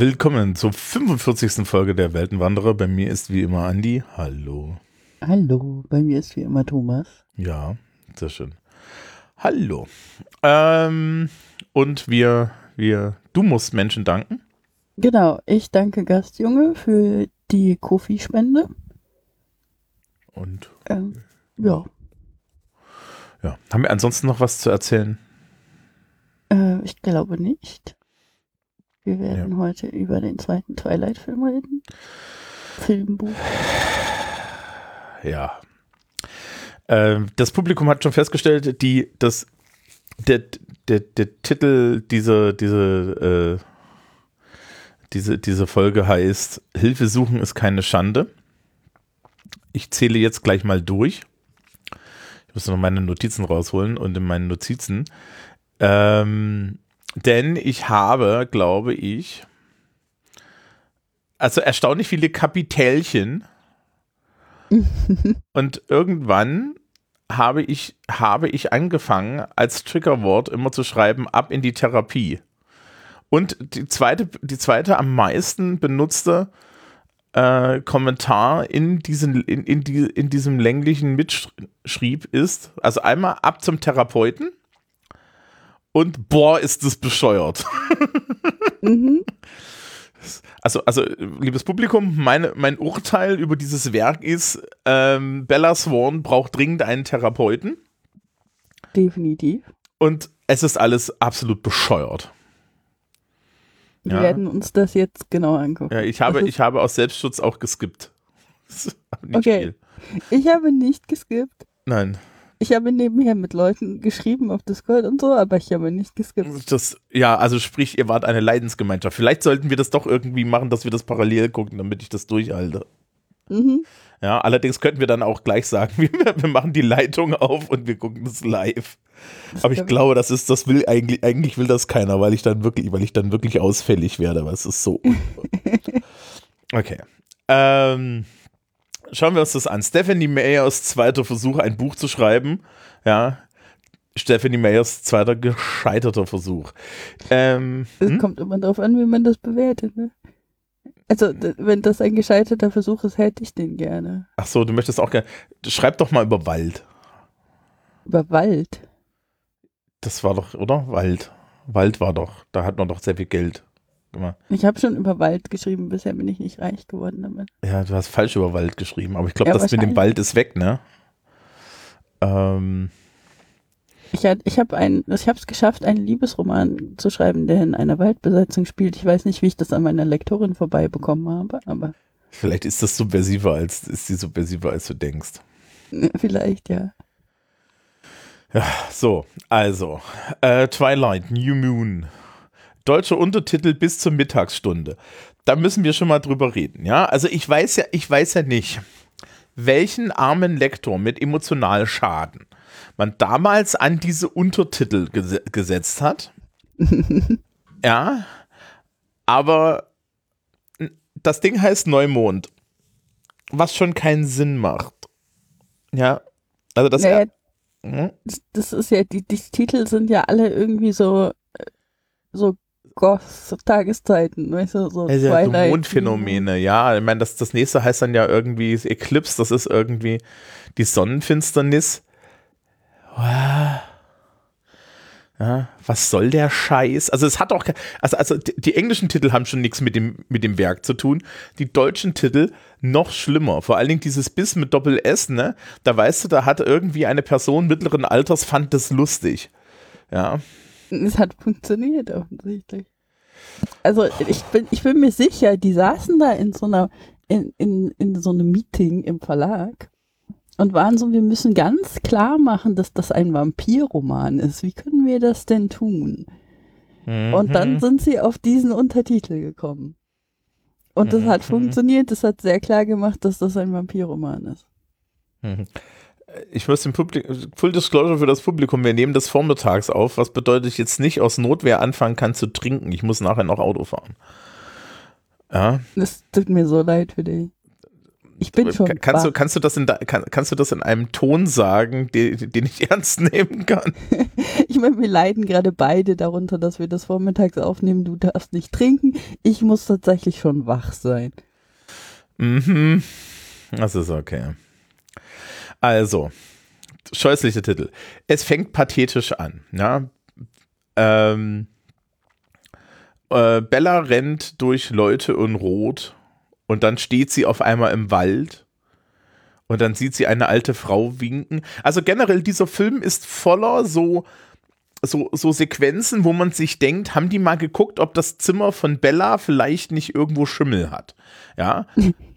willkommen zur 45. Folge der Weltenwanderer. Bei mir ist wie immer Andi. Hallo. Hallo, bei mir ist wie immer Thomas. Ja, sehr schön. Hallo. Ähm, und wir, wir, du musst Menschen danken. Genau, ich danke Gastjunge für die Kofi-Spende. Und Ähm, ja, ja, haben wir ansonsten noch was zu erzählen? äh, ich glaube nicht. Wir werden heute über den zweiten Twilight-Film reden. Filmbuch. Ja. Ähm, das Publikum hat schon festgestellt, die, das, der, der, der Titel dieser, diese, äh, diese, diese Folge heißt Hilfe suchen ist keine Schande. Ich zähle jetzt gleich mal durch. Ich muss noch meine Notizen rausholen und in meinen Notizen. Ähm, denn ich habe, glaube ich, also erstaunlich viele Kapitälchen. und irgendwann habe ich, habe ich angefangen, als Triggerwort immer zu schreiben, ab in die Therapie. Und die zweite, die zweite am meisten benutzte äh, Kommentar in, diesen, in, in, die, in diesem länglichen Mitschrieb ist, also einmal ab zum Therapeuten und boah, ist das bescheuert. Mhm. Also, also, liebes Publikum, meine, mein Urteil über dieses Werk ist, ähm, Bella Swan braucht dringend einen Therapeuten Definitiv. und es ist alles absolut bescheuert. Wir Ja. werden uns das jetzt genau angucken. Ja, ich habe, ist- ich habe aus Selbstschutz auch geskippt. Okay. viel. Ich habe nicht geskippt. Nein, Ich habe nebenher mit Leuten geschrieben auf Discord und so, aber ich habe nicht geskippt. das, ja, also sprich, ihr wart eine Leidensgemeinschaft. Vielleicht sollten wir das doch irgendwie machen, dass wir das parallel gucken, damit ich das durchhalte. Mhm. Ja, allerdings könnten wir dann auch gleich sagen, wir, wir machen die Leitung auf und wir gucken das live. Das Aber ich glaube, das ist, das will eigentlich, eigentlich will das keiner, weil ich dann wirklich, weil ich dann wirklich ausfällig werde, aber es ist so. okay. Ähm, schauen wir uns das an. Stephanie Mayers zweiter Versuch, ein Buch zu schreiben. Ja. Stephanie Mayers zweiter gescheiterter Versuch. Ähm, Es hm? kommt immer darauf an, wie man das bewertet. Ne? Also, wenn das ein gescheiterter Versuch ist, hätte ich den gerne. Ach so, du möchtest auch gerne. Schreib doch mal über Wald. Über Wald. Das war doch, oder? Wald. Wald war doch. Da hat man doch sehr viel Geld gemacht. Ich habe schon über Wald geschrieben, bisher bin ich nicht reich geworden damit. Ja, du hast falsch über Wald geschrieben, aber ich glaube, Ja, das mit dem. Wald ist weg, ne? Ähm, Ich, hat- ich habe es geschafft, einen Liebesroman zu schreiben, der in einer Waldbesetzung spielt. Ich weiß nicht, wie ich das an meiner Lektorin vorbeibekommen habe, aber vielleicht ist das subversiver als, ist die subversiver als du denkst. vielleicht ja. So, also, äh, Twilight, New Moon. Deutscher Untertitel bis zur Mittagsstunde. Da müssen wir schon mal drüber reden, ja? Also ich weiß ja, ich weiß ja nicht, welchen armen Lektor mit Emotionalschaden man damals an diese Untertitel gese gesetzt hat. ja, aber das Ding heißt Neumond, was schon keinen Sinn macht. Ja, also das. Naja, Hm? das, das ist ja, die, die Titel sind ja alle irgendwie so, äh, so Goth-Tageszeiten, weißt du, so Also ja, so Twilight. Mondphänomene, ja. Ich meine, das, das nächste heißt dann ja irgendwie Eclipse, das ist irgendwie die Sonnenfinsternis. Wow. Ja, was soll der Scheiß? Also es hat auch, also, also die, die englischen Titel haben schon nichts mit dem, mit dem Werk zu tun. Die deutschen Titel noch schlimmer. Vor allen Dingen dieses Biss mit Doppel S, ne? Da weißt du, da hat irgendwie eine Person mittleren Alters fand das lustig. Ja. Es hat funktioniert offensichtlich. Also ich bin, ich bin mir sicher, die saßen da in so einer, in, in, in so einem Meeting im Verlag und waren so, wir müssen ganz klar machen, dass das ein Vampirroman ist. Wie können wir das denn tun? Und dann Mhm. sind sie auf diesen Untertitel gekommen. Und das hat Mhm. funktioniert, das hat sehr klar gemacht, dass das ein Vampirroman ist. Mhm. Ich muss dem Publikum, Full Disclosure für das Publikum, wir nehmen das vormittags auf, was bedeutet, ich jetzt nicht aus Notwehr anfangen kann zu trinken. Ich muss nachher noch Auto fahren. Ja, Das tut mir so leid für dich. Ich bin schon. Kannst du, kannst, du das in kann, kannst du das in einem Ton sagen, den, den ich ernst nehmen kann? ich meine, wir leiden gerade beide darunter, dass wir das vormittags aufnehmen. Du darfst nicht trinken. Ich muss tatsächlich schon wach sein. Mhm. Das ist okay. Also, scheußliche Titel. Es fängt pathetisch an. Ja? Ähm, äh, Bella rennt durch Leute in Rot und dann steht sie auf einmal im Wald und dann sieht sie eine alte Frau winken. Also generell, dieser Film ist voller so, so, so Sequenzen, wo man sich denkt, haben die mal geguckt, ob das Zimmer von Bella vielleicht nicht irgendwo Schimmel hat. Ja.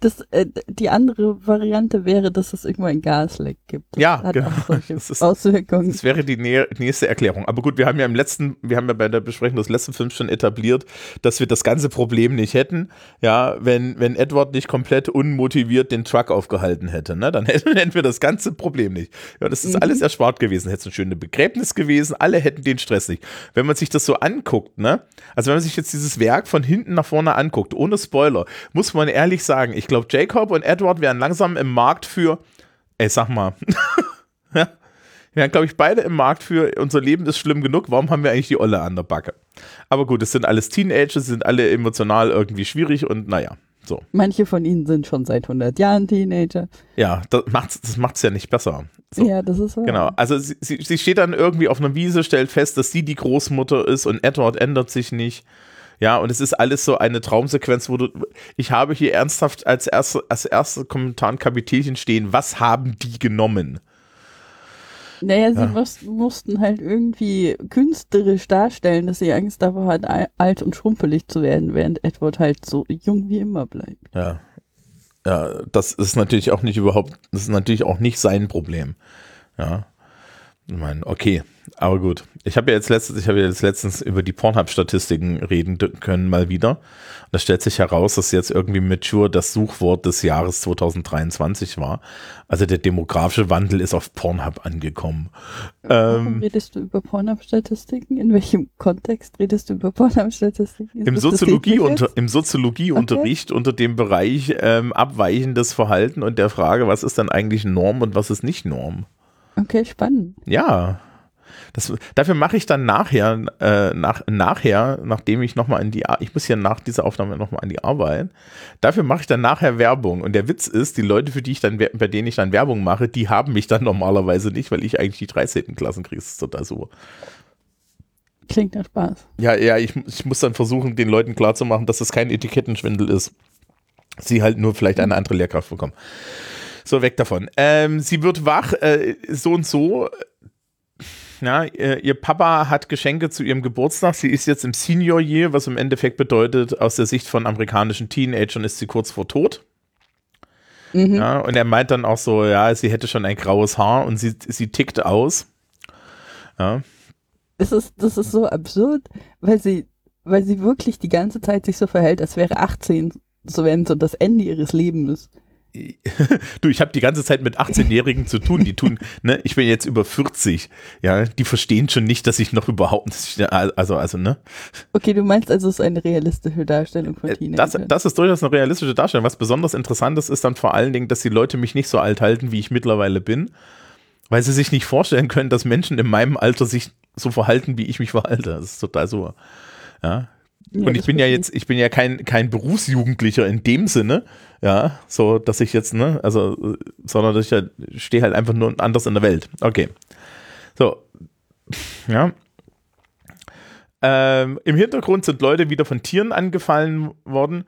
Das, äh, die andere Variante wäre, dass es irgendwo ein Gasleck gibt. Das ja, genau. Das, ist, Auswirkungen. das wäre die nächste Erklärung. Aber gut, wir haben ja im letzten, wir haben ja bei der Besprechung des letzten Films schon etabliert, dass wir das ganze Problem nicht hätten, ja, wenn, wenn Edward nicht komplett unmotiviert den Truck aufgehalten hätte, ne, dann hätten wir das ganze Problem nicht. Ja, das ist mhm. alles erspart gewesen. Hätte es ein schönes Begräbnis gewesen, alle hätten den Stress nicht. Wenn man sich das so anguckt, ne, also wenn man sich jetzt dieses Werk von hinten nach vorne anguckt, ohne Spoiler, muss man ehrlich sagen, sagen. Ich glaube, Jacob und Edward wären langsam im Markt für, ey, sag mal, ja, wir wären, glaube ich, beide im Markt für, unser Leben ist schlimm genug, warum haben wir eigentlich die Olle an der Backe? Aber gut, es sind alles Teenager, sind alle emotional irgendwie schwierig und naja, so. Manche von ihnen sind schon seit 100 Jahren Teenager. Ja, das macht es das macht's ja nicht besser. So. Ja, das ist wahr. Genau, also sie, sie, sie steht dann irgendwie auf einer Wiese, stellt fest, dass sie die Großmutter ist und Edward ändert sich nicht. Ja, und es ist alles so eine Traumsequenz, wo du, ich habe hier ernsthaft als erste, als erste Kommentar ein Kapitelchen stehen, was haben die genommen? Naja, sie ja. muss, mussten halt irgendwie künstlerisch darstellen, dass sie Angst davor hat, alt und schrumpelig zu werden, während Edward halt so jung wie immer bleibt. Ja. Ja, das ist natürlich auch nicht überhaupt, das ist natürlich auch nicht sein Problem. Ja. Ich meine, okay, aber gut. Ich habe ja jetzt letztens, ich habe ja jetzt letztens über die Pornhub-Statistiken reden können mal wieder. Und da stellt sich heraus, dass jetzt irgendwie Mature das Suchwort des Jahres 2023 war. Also der demografische Wandel ist auf Pornhub angekommen. Warum ähm, redest du über Pornhub-Statistiken? In welchem Kontext redest du über Pornhub-Statistiken? Im, Soziologie unter, Im Soziologieunterricht okay. unter dem Bereich ähm, abweichendes Verhalten und der Frage, was ist dann eigentlich Norm und was ist nicht Norm? Okay, spannend. Ja. Das, dafür mache ich dann nachher, äh, nach, nachher, nachdem ich nochmal in die, ich muss ja nach dieser Aufnahme nochmal an die Arbeit, dafür mache ich dann nachher Werbung. Und der Witz ist, die Leute, für die ich dann, bei denen ich dann Werbung mache, die haben mich dann normalerweise nicht, weil ich eigentlich die 13. Klassen kriege. Das ist total super. Klingt nach Spaß. Ja, ja, ich, ich muss dann versuchen, den Leuten klarzumachen, dass es kein Etikettenschwindel ist. Sie halt nur vielleicht eine andere Lehrkraft bekommen. So, weg davon. Ähm, sie wird wach, äh, so und so. Ja, ihr Papa hat Geschenke zu ihrem Geburtstag. Sie ist jetzt im Senior Year, was im Endeffekt bedeutet, aus der Sicht von amerikanischen Teenagern ist sie kurz vor Tod. Mhm. Ja, und er meint dann auch so, ja, sie hätte schon ein graues Haar und sie, sie tickt aus. Ja. Es ist, das ist so absurd, weil sie, weil sie wirklich die ganze Zeit sich so verhält, als wäre 18, so wenn so das Ende ihres Lebens. du, ich habe die ganze Zeit mit 18-Jährigen zu tun. Die tun, ne, ich bin jetzt über 40. Ja, die verstehen schon nicht, dass ich noch überhaupt, also, also, ne. Okay, du meinst also, es ist eine realistische Darstellung von äh, Teenagern. Das, das ist durchaus eine realistische Darstellung. Was besonders interessant ist, ist dann vor allen Dingen, dass die Leute mich nicht so alt halten, wie ich mittlerweile bin, weil sie sich nicht vorstellen können, dass Menschen in meinem Alter sich so verhalten, wie ich mich verhalte. Das ist total so. Ja, und ich bin ja jetzt, ich bin ja kein, kein Berufsjugendlicher in dem Sinne, ja, so, dass ich jetzt, ne, also, sondern dass ich ja, stehe halt einfach nur anders in der Welt. Okay. So, ja. Ähm, Im Hintergrund sind Leute wieder von Tieren angefallen worden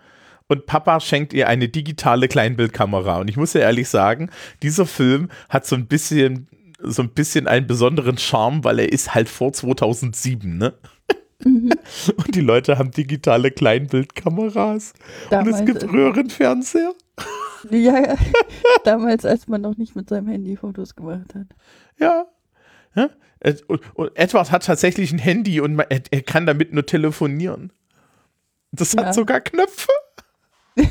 und Papa schenkt ihr eine digitale Kleinbildkamera. Und ich muss ja ehrlich sagen, dieser Film hat so ein bisschen, so ein bisschen einen besonderen Charme, weil er ist halt vor 2007, ne? Mhm. Und die Leute haben digitale Kleinbildkameras. Damals, und es gibt Röhrenfernseher. Ja, damals, als man noch nicht mit seinem Handy Fotos gemacht hat. Ja. ja? Und, Edward hat tatsächlich ein Handy und er, er, kann damit nur telefonieren. Das ja. hat sogar Knöpfe.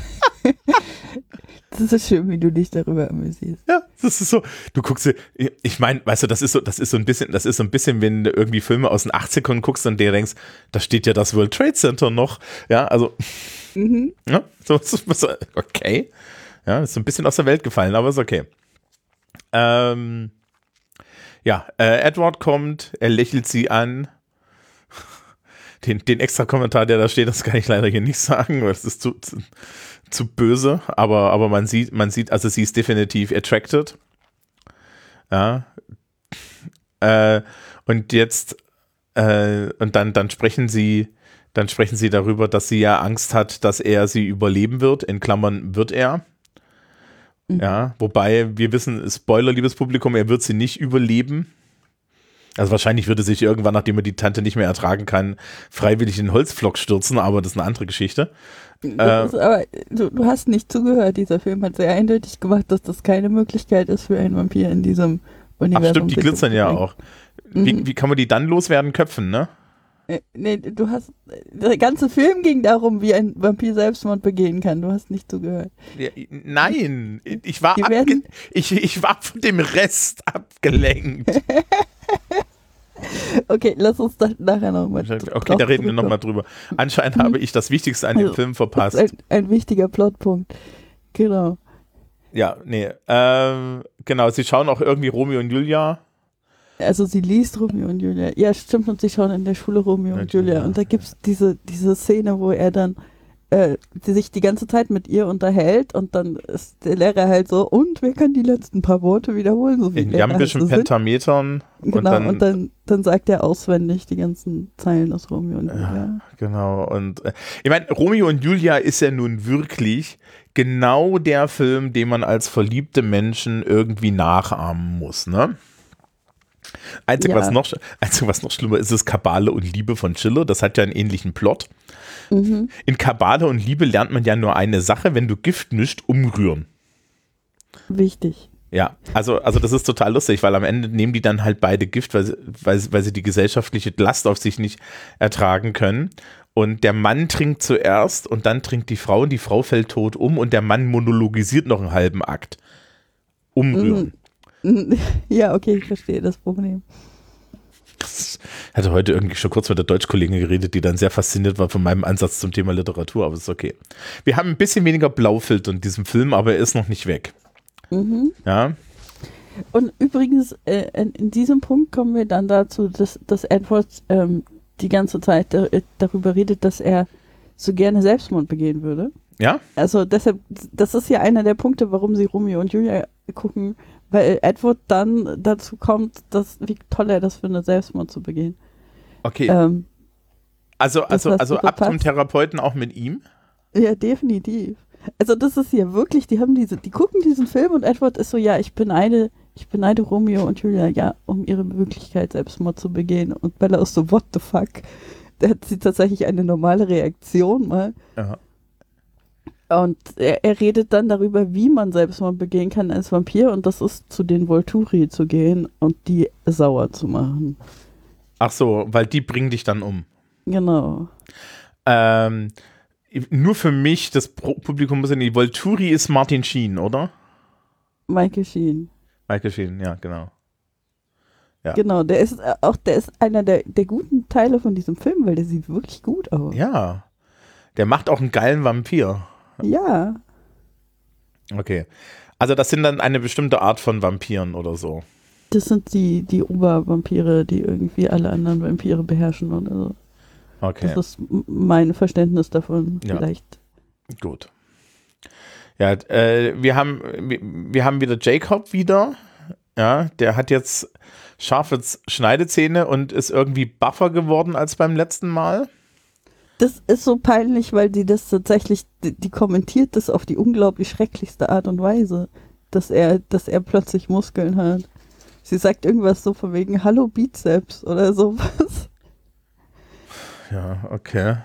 Das ist schön, wie du dich darüber amüsierst. Ja, das ist so. Du guckst, ich meine, weißt du, das ist so, das ist so ein bisschen, das ist so ein bisschen, wenn du irgendwie Filme aus den 80ern guckst und dir denkst, da steht ja das World Trade Center noch. Ja, also, mhm. ja, so, okay. Ja, ist so ein bisschen aus der Welt gefallen, aber ist okay. Ähm, ja, äh, Edward kommt, er lächelt sie an. Den, den extra Kommentar, der da steht, das kann ich leider hier nicht sagen, weil es ist zu, zu, zu, böse, aber, aber man sieht, man sieht, also sie ist definitiv attracted. Ja. Äh, und jetzt, äh, und dann, dann sprechen sie, dann sprechen sie darüber, dass sie ja Angst hat, dass er sie überleben wird. In Klammern wird er. Mhm. Ja, wobei wir wissen, Spoiler, liebes Publikum, er wird sie nicht überleben. Also wahrscheinlich würde sich irgendwann, nachdem er die Tante nicht mehr ertragen kann, freiwillig in den Holzflock stürzen, aber das ist eine andere Geschichte. Äh, aber du, du, hast nicht zugehört, dieser Film hat sehr eindeutig gemacht, dass das keine Möglichkeit ist für einen Vampir in diesem Universum. Ach stimmt, die glitzern ja auch. Wie, mhm. wie kann man die dann loswerden? Köpfen, ne? Äh, nee, du hast. Der ganze Film ging darum, wie ein Vampir Selbstmord begehen kann. Du hast nicht zugehört. Ja, nein, ich war, ich, ich war von dem Rest abgelenkt. okay, lass uns da nachher nochmal Okay, da reden wir nochmal drüber. Anscheinend habe ich das Wichtigste an dem also, Film verpasst. Ein, ein, wichtiger Plotpunkt. Genau. Ja, nee. Ähm, genau, sie schauen auch irgendwie Romeo und Julia also sie liest Romeo und Julia. Ja, stimmt, und sie schauen in der Schule Romeo und Julia. Und da gibt es diese, diese Szene, wo er dann äh, sich die ganze Zeit mit ihr unterhält und dann ist der Lehrer halt so, und wer kann die letzten paar Worte wiederholen? So wie in jambischen Pentametern. Genau, und dann, und dann, dann sagt er auswendig die ganzen Zeilen aus Romeo und Julia. Ja, genau, und äh, ich meine, Romeo und Julia ist ja nun wirklich genau der Film, den man als verliebte Menschen irgendwie nachahmen muss, ne? Einzig, ja. was noch, einzig, was noch schlimmer ist, ist Kabale und Liebe von Schiller. Das hat ja einen ähnlichen Plot. Mhm. In Kabale und Liebe lernt man ja nur eine Sache, wenn du Gift mischt, umrühren. Wichtig. Ja, also, also das ist total lustig, weil am Ende nehmen die dann halt beide Gift, weil, weil, weil sie die gesellschaftliche Last auf sich nicht ertragen können. Und der Mann trinkt zuerst und dann trinkt die Frau und die Frau fällt tot um und der Mann monologisiert noch einen halben Akt. Umrühren. Mhm. Ja, okay, ich verstehe das Problem. Ich hatte heute irgendwie schon kurz mit der Deutschkollegin geredet, die dann sehr fasziniert war von meinem Ansatz zum Thema Literatur, aber es ist okay. Wir haben ein bisschen weniger Blaufilter in diesem Film, aber er ist noch nicht weg. Mhm. Ja. Und übrigens, äh, in diesem Punkt kommen wir dann dazu, dass, dass Edward ähm, die ganze Zeit äh, darüber redet, dass er so gerne Selbstmord begehen würde. Ja. Also deshalb, das ist ja einer der Punkte, warum sie Romeo und Julia gucken, weil Edward dann dazu kommt, dass, wie toll er das findet, Selbstmord zu begehen. Okay. Ähm, also, also, also ab zum Therapeuten auch mit ihm? Ja, definitiv. Also das ist ja wirklich, die haben diese, die gucken diesen Film und Edward ist so, ja, ich beneide, ich beneide Romeo und Julia, ja, um ihre Möglichkeit, Selbstmord zu begehen. Und Bella ist so, what the fuck? Da hat sie tatsächlich eine normale Reaktion mal. Ja. Und er, er, redet dann darüber, wie man Selbstmord begehen kann als Vampir und das ist zu den Volturi zu gehen und die sauer zu machen. Ach so, weil die bringen dich dann um. Genau. Ähm, nur für mich, das Publikum muss ja nicht. Volturi ist Martin Sheen, oder? Michael Sheen. Michael Sheen, ja, genau. Ja. Genau, der ist äh, auch, der ist einer der, der guten Teile von diesem Film, weil der sieht wirklich gut aus. Ja. Der macht auch einen geilen Vampir. Ja. Okay. Also das sind dann eine bestimmte Art von Vampiren oder so. Das sind die, die Obervampire, die irgendwie alle anderen Vampire beherrschen oder so. Okay. Das ist mein Verständnis davon ja. vielleicht. Gut. Ja, äh, wir haben wir, wir haben wieder Jacob wieder. Ja, der hat jetzt scharfe Schneidezähne und ist irgendwie buffer geworden als beim letzten Mal das ist so peinlich, weil die das tatsächlich, die, die, kommentiert das auf die unglaublich schrecklichste Art und Weise, dass er, dass er plötzlich Muskeln hat. Sie sagt irgendwas so von wegen Hallo Bizeps oder sowas. Ja, okay.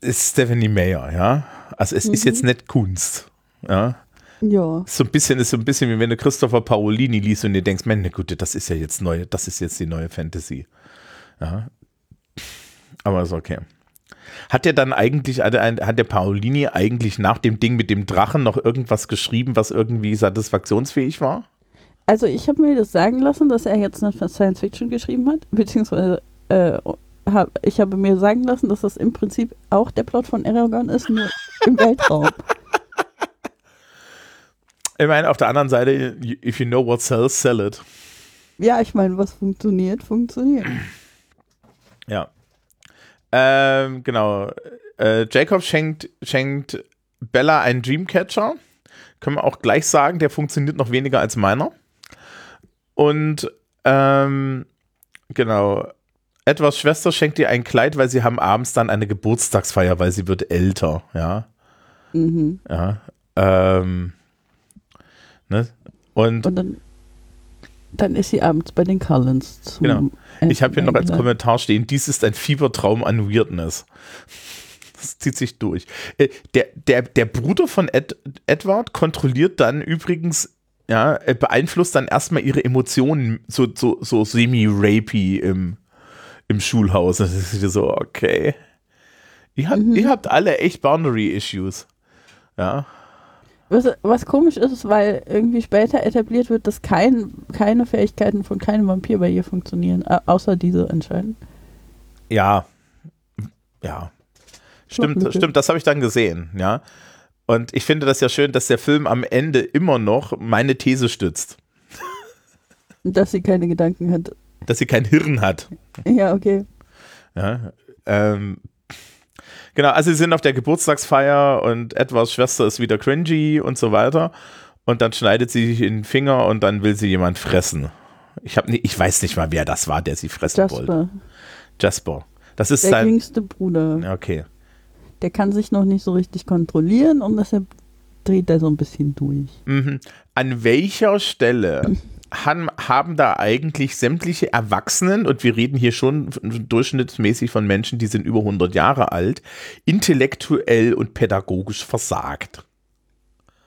Ist Stephanie Mayer, ja. Also es mhm. ist jetzt nicht Kunst, ja. Ja. So ein bisschen ist so ein bisschen wie wenn du Christopher Paolini liest und dir denkst, meine Güte, das ist ja jetzt neu, das ist jetzt die neue Fantasy. Ja. Aber ist okay. Hat der dann eigentlich, hat der Paolini eigentlich nach dem Ding mit dem Drachen noch irgendwas geschrieben, was irgendwie satisfaktionsfähig war? Also ich habe mir das sagen lassen, dass er jetzt eine Science Fiction geschrieben hat, beziehungsweise äh, hab, ich habe mir sagen lassen, dass das im Prinzip auch der Plot von Aragon ist, nur im Weltraum. Ich meine, auf der anderen Seite, if you know what sells, sell it. Ja, ich meine, was funktioniert, funktioniert. Ja. Ähm, genau. Äh, Jacob schenkt, schenkt Bella einen Dreamcatcher. Können wir auch gleich sagen, der funktioniert noch weniger als meiner. Und ähm, genau. Etwas Schwester schenkt ihr ein Kleid, weil sie haben abends dann eine Geburtstagsfeier, weil sie wird älter, ja. Mhm. Ja. Ähm, ne? Und, Und dann, dann ist sie abends bei den Cullens. zum Genau. ich habe hier noch als Kommentar stehen, dies ist ein Fiebertraum an Weirdness. Das zieht sich durch. Äh, Der, der, der Bruder von Ed, Edward kontrolliert dann übrigens, ja, äh, beeinflusst dann erstmal ihre Emotionen so, so, so semi-rapey im, im Schulhaus. Das ist wieder so, okay. Ihr habt, ihr habt alle echt Boundary-Issues. Ja. Was, was komisch ist, weil irgendwie später etabliert wird, dass kein, keine Fähigkeiten von keinem Vampir bei ihr funktionieren, au- außer diese anscheinend. Ja. Ja. Stimmt, stimmt, das habe ich dann gesehen, ja. Und ich finde das ja schön, dass der Film am Ende immer noch meine These stützt, dass sie keine Gedanken hat. dass sie kein Hirn hat. Ja, okay. Ja, ähm, genau, also sie sind auf der Geburtstagsfeier und Edwards Schwester ist wieder cringy und so weiter. Und dann schneidet sie sich in den Finger und dann will sie jemand fressen. Ich, hab, nie- ich weiß nicht mal, wer das war, der sie fressen wollte. Jasper, Jasper. Das ist der sein. jüngste Bruder. Okay. Der kann sich noch nicht so richtig kontrollieren und deshalb dreht er so ein bisschen durch. Mhm. An welcher Stelle haben, haben da eigentlich sämtliche Erwachsenen, und wir reden hier schon durchschnittsmäßig von Menschen, die sind über 100 Jahre alt, intellektuell und pädagogisch versagt?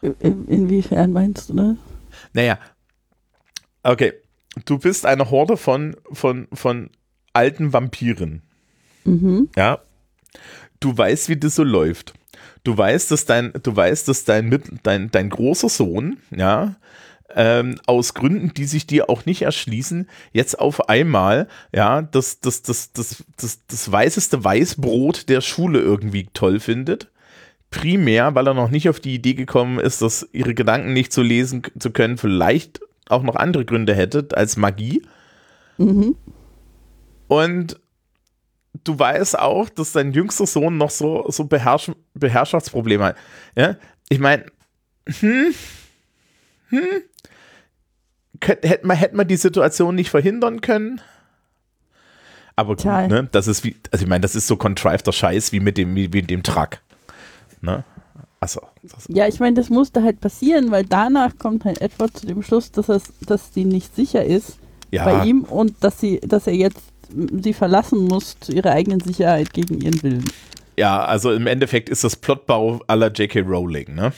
In, inwiefern meinst du das? Naja, okay. Du bist eine Horde von, von, von alten Vampiren. Mhm. Ja. Du weißt, wie das so läuft. Du weißt, dass dein, du weißt, dass dein, mit- dein, dein großer Sohn, ja, ähm, aus Gründen, die sich dir auch nicht erschließen, jetzt auf einmal, ja, das, das, das, das, das, das weißeste Weißbrot der Schule irgendwie toll findet. Primär, weil er noch nicht auf die Idee gekommen ist, dass ihre Gedanken nicht zu lesen k- zu können, vielleicht auch noch andere Gründe hätte als Magie. Mhm. Und du weißt auch, dass dein jüngster Sohn noch so, so Beherrsch Beherrschaftsprobleme hat. Ja? Ich meine, hm, hm, könnt, hätte man, hätte man die Situation nicht verhindern können? Aber gut, ne? Das ist wie, also ich meine, das ist so contriveder Scheiß wie mit dem, wie, wie mit dem Truck. Ne? Also, Ja, ich meine, das musste halt passieren, weil danach kommt halt Edward zu dem Schluss, dass, es, dass sie nicht sicher ist ja. bei ihm und dass sie, dass er jetzt sie verlassen muss zu ihrer eigenen Sicherheit gegen ihren Willen. Ja, also im Endeffekt ist das Plotbau aller J.K. Rowling, ne?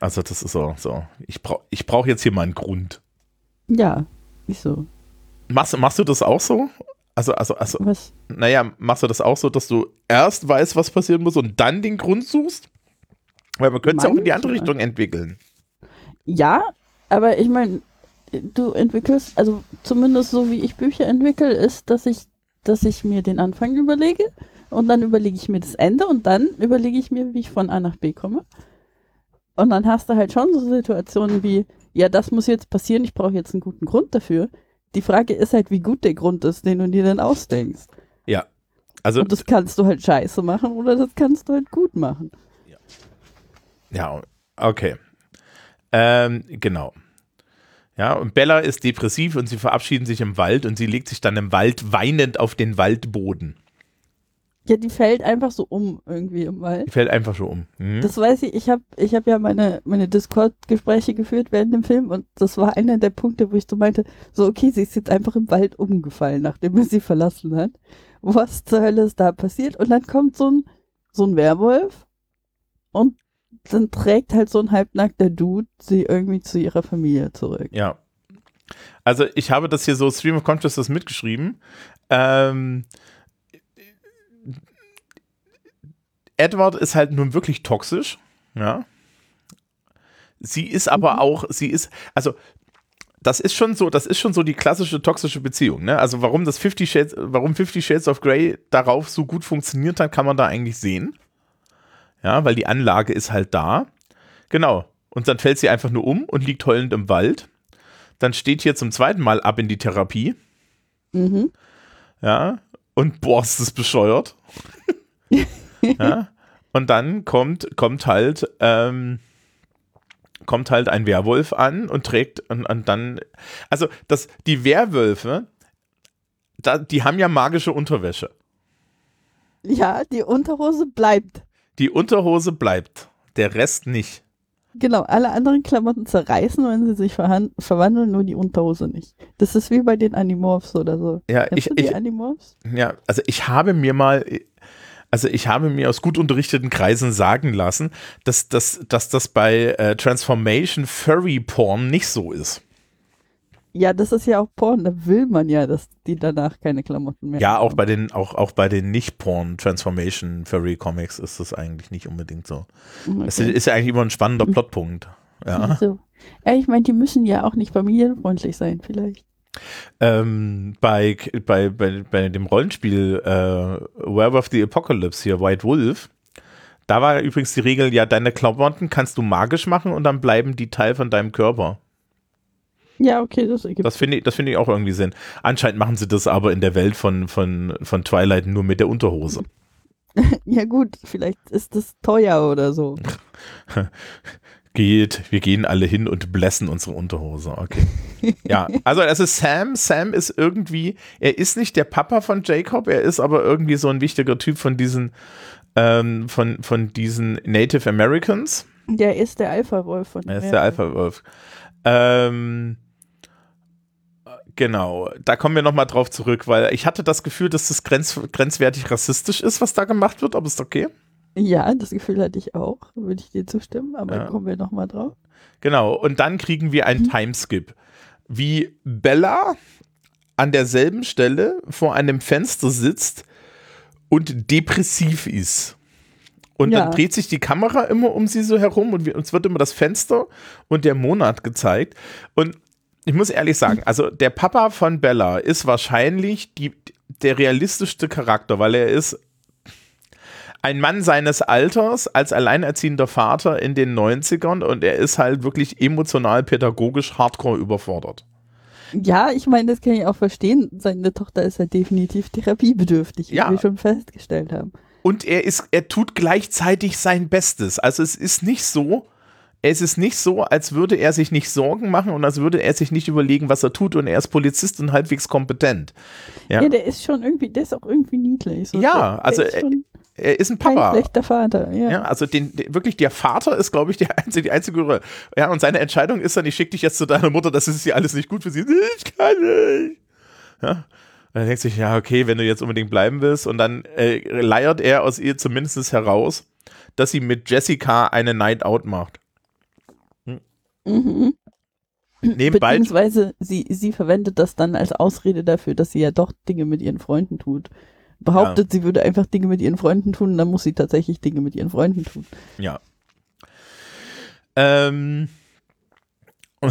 Also das ist so, so. Ich brauche ich brauch jetzt hier mal einen Grund. Ja, wieso? Machst, machst du das auch so? Also, also, also, Was? naja, machst du das auch so, dass du erst weißt, was passieren muss und dann den Grund suchst? Weil man könnte es ja auch in die andere. Richtung entwickeln. Ja, aber ich meine, du entwickelst, also zumindest so wie ich Bücher entwickle, ist, dass ich, dass ich mir den Anfang überlege und dann überlege ich mir das Ende und dann überlege ich mir, wie ich von A nach B komme. Und dann hast du halt schon so Situationen wie, ja, das muss jetzt passieren, ich brauche jetzt einen guten Grund dafür. Die Frage ist halt, wie gut der Grund ist, den du dir dann ausdenkst. Ja. Also, Und das kannst du halt scheiße machen oder das kannst du halt gut machen. ja, okay. Ähm, genau. Ja, und Bella ist depressiv und sie verabschieden sich im Wald und sie legt sich dann im Wald weinend auf den Waldboden. Ja, die fällt einfach so um irgendwie im Wald. Die fällt einfach schon um. Mhm. Das weiß ich, ich habe ich hab ja meine, meine Discord-Gespräche geführt während dem Film und das war einer der Punkte, wo ich so meinte, so okay, sie ist jetzt einfach im Wald umgefallen, nachdem er sie verlassen hat. Was zur Hölle ist da passiert? Und dann kommt so ein, so ein Werwolf und dann trägt halt so ein halbnackter Dude sie irgendwie zu ihrer Familie zurück. Ja. Also ich habe das hier so Stream of Consciousness mitgeschrieben. Ähm, Edward ist halt nun wirklich toxisch, ja. Sie ist aber Mhm. auch, sie ist, also das ist schon so, das ist schon so die klassische toxische Beziehung, ne? Also warum das Fifty Shades, warum Fifty Shades of Grey darauf so gut funktioniert hat, kann man da eigentlich sehen. Ja, weil die Anlage ist halt da. Genau. und dann fällt sie einfach nur um und liegt heulend im Wald. Dann steht hier zum zweiten Mal ab in die Therapie. Mhm. Ja. Und Borst ist bescheuert. ja. Und dann kommt, kommt halt, ähm, kommt halt ein Werwolf an und trägt und, und dann, also das, die Werwölfe, da, die haben ja magische Unterwäsche. Ja, die Unterhose bleibt. Die Unterhose bleibt, der Rest nicht. Genau, alle anderen Klamotten zerreißen, wenn sie sich verwandeln, nur die Unterhose nicht. Das ist wie bei den Animorphs oder so. Ja, Kennst ich, du die ich, Animorphs? ja, also ich habe mir mal, also ich habe mir aus gut unterrichteten Kreisen sagen lassen, dass, dass, dass das bei äh, Transformation Furry Porn nicht so ist. Ja, das ist ja auch Porn. Da will man ja, dass die danach keine Klamotten mehr Ja, auch haben. bei den, auch, auch bei den Nicht-Porn Transformation Furry Comics ist das eigentlich nicht unbedingt so. Das Okay. ist ja eigentlich immer ein spannender Plotpunkt. Ja. So. Ja, ich meine, die müssen ja auch nicht familienfreundlich sein, vielleicht. Ähm, bei, bei, bei, bei dem Rollenspiel äh, Werewolf the Apocalypse hier, White Wolf, da war übrigens die Regel, ja, deine Klamotten kannst du magisch machen und dann bleiben die Teil von deinem Körper. Ja, okay, das ergibt. Das finde ich, das finde ich auch irgendwie Sinn. Anscheinend machen sie das aber in der Welt von, von, von Twilight nur mit der Unterhose. ja, gut, vielleicht ist das teuer oder so. Geht, wir gehen alle hin und blessen unsere Unterhose. Okay. Ja, also es ist Sam. Sam ist irgendwie, er ist nicht der Papa von Jacob, er ist aber irgendwie so ein wichtiger Typ von diesen, ähm, von, von diesen Native Americans. Der ist der Alpha-Wolf von Er ist der. Alpha-Wolf. Ähm, genau, da kommen wir nochmal drauf zurück, weil ich hatte das Gefühl, dass das grenz, grenzwertig rassistisch ist, was da gemacht wird, aber ist okay. Ja, das Gefühl hatte ich auch, würde ich dir zustimmen, aber Ja. kommen wir nochmal drauf. Genau, und dann kriegen wir einen Timeskip. Wie Bella an derselben Stelle vor einem Fenster sitzt und depressiv ist. Und Ja. dann dreht sich die Kamera immer um sie so herum und wir, uns wird immer das Fenster und der Monat gezeigt. Und ich muss ehrlich sagen, also der Papa von Bella ist wahrscheinlich die, der realistischste Charakter, weil er ist ein Mann seines Alters als alleinerziehender Vater in den 90ern und er ist halt wirklich emotional, pädagogisch hardcore überfordert. Ja, ich meine, das kann ich auch verstehen. Seine Tochter ist ja definitiv therapiebedürftig, wie Ja. wir schon festgestellt haben. Und er ist, er tut gleichzeitig sein Bestes. Also es ist nicht so, es ist nicht so, als würde er sich nicht Sorgen machen und als würde er sich nicht überlegen, was er tut und er ist Polizist und halbwegs kompetent. Ja. Ja, der ist schon irgendwie, der ist auch irgendwie niedlich. So, Ja, der, der also, ist schon Er ist ein Papa. schlechter Vater. Ja. Ja, also den, den, wirklich der Vater ist, glaube ich, der einzige, die einzige Röhre. Ja, und seine Entscheidung ist dann, ich schicke dich jetzt zu deiner Mutter, das ist ja alles nicht gut für sie. Ich kann nicht. Ja. Und dann denkt sich, ja, okay, wenn du jetzt unbedingt bleiben willst. Und dann äh, leiert er aus ihr zumindest heraus, dass sie mit Jessica eine Night Out macht. Mhm. Nebenbei, Beziehungsweise sie, sie verwendet das dann als Ausrede dafür, dass sie ja doch Dinge mit ihren Freunden tut. Behauptet, sie würde einfach Dinge mit ihren Freunden tun, dann muss sie tatsächlich Dinge mit ihren Freunden tun. ja. Ähm,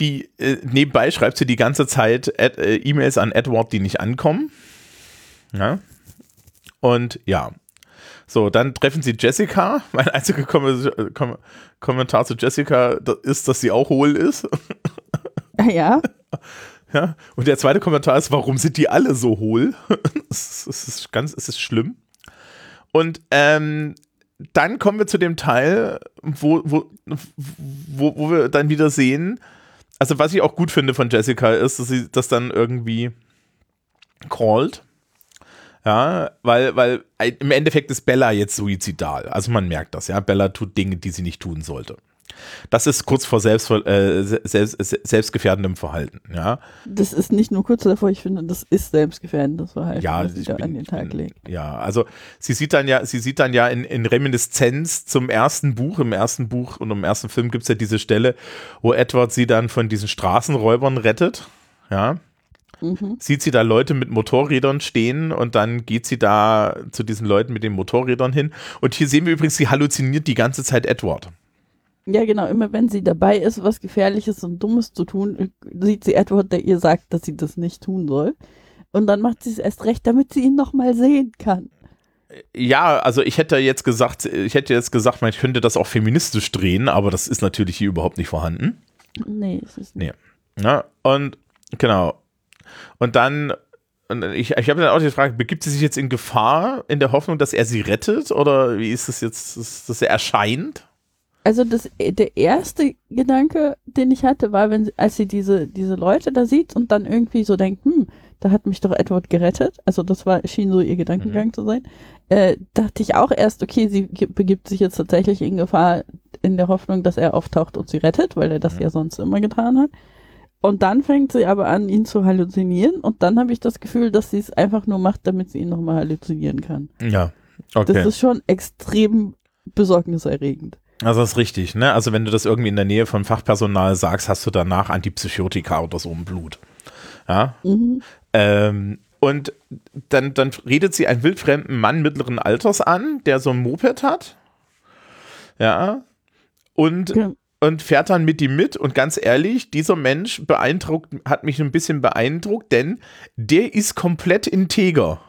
die, äh, nebenbei schreibt sie die ganze Zeit äh, E-Mails an Edward, die nicht ankommen. Ja. Und ja. So, dann treffen sie Jessica. Mein einziger Kom Kom Kommentar zu Jessica ist, dass sie auch hohl ist. Ja, Ja. Und der zweite Kommentar ist, warum sind die alle so hohl? Es ist, ganz, es ist schlimm. Und ähm, dann kommen wir zu dem Teil, wo, wo, wo, wo wir dann wieder sehen, also was ich auch gut finde von Jessica ist, dass sie das dann irgendwie callt. Ja, weil, weil im Endeffekt ist Bella jetzt suizidal. Also man merkt das, ja. Bella tut Dinge, die sie nicht tun sollte. Das ist kurz vor selbst, äh, selbst, selbstgefährdendem Verhalten, ja. das ist nicht nur kurz davor, ich finde, das ist selbstgefährdendes Verhalten, Ja, was sie da bin- an den Tag bin- legt. Ja, also sie sieht dann ja, sie sieht dann ja in, in Reminiszenz zum ersten Buch, im ersten Buch und im ersten Film gibt es ja diese Stelle, wo Edward sie dann von diesen Straßenräubern rettet. Ja. Mhm. Sieht sie da Leute mit Motorrädern stehen und dann geht sie da zu diesen Leuten mit den Motorrädern hin. Und hier sehen wir übrigens, sie halluziniert die ganze Zeit Edward. Ja, genau, immer wenn sie dabei ist, was Gefährliches und Dummes zu tun, sieht sie Edward, der ihr sagt, dass sie das nicht tun soll. Und dann macht sie es erst recht, damit sie ihn nochmal sehen kann. Ja, also ich hätte jetzt gesagt, ich hätte jetzt gesagt, man könnte das auch feministisch drehen, aber das ist natürlich hier überhaupt nicht vorhanden. Nee, es ist nicht. Nee. Ja, und genau. Und dann, und ich, ich habe dann auch die Frage, begibt sie sich jetzt in Gefahr in der Hoffnung, dass er sie rettet? Oder wie ist es jetzt, dass, dass er erscheint? Also das, der erste Gedanke, den ich hatte, war, wenn sie, als sie diese, diese Leute da sieht und dann irgendwie so denkt, hm, da hat mich doch Edward gerettet. Also das war, schien so ihr Gedankengang Mhm. zu sein. Äh, dachte ich auch erst, okay, sie begibt sich jetzt tatsächlich in Gefahr in der Hoffnung, dass er auftaucht und sie rettet, weil er das Mhm. ja sonst immer getan hat. Und dann fängt sie aber an, ihn zu halluzinieren und dann habe ich das Gefühl, dass sie es einfach nur macht, damit sie ihn nochmal halluzinieren kann. Ja, Das okay. ist schon extrem besorgniserregend. Also das ist richtig, ne? Also wenn du das irgendwie in der Nähe von Fachpersonal sagst, hast du danach Antipsychotika oder so im Blut. Ja. Mhm. Ähm, und dann, dann redet sie einen wildfremden Mann mittleren Alters an, der so ein Moped hat. Ja. Und, Ja. und fährt dann mit ihm mit. Und ganz ehrlich, dieser Mensch beeindruckt, hat mich ein bisschen beeindruckt, denn der ist komplett integer.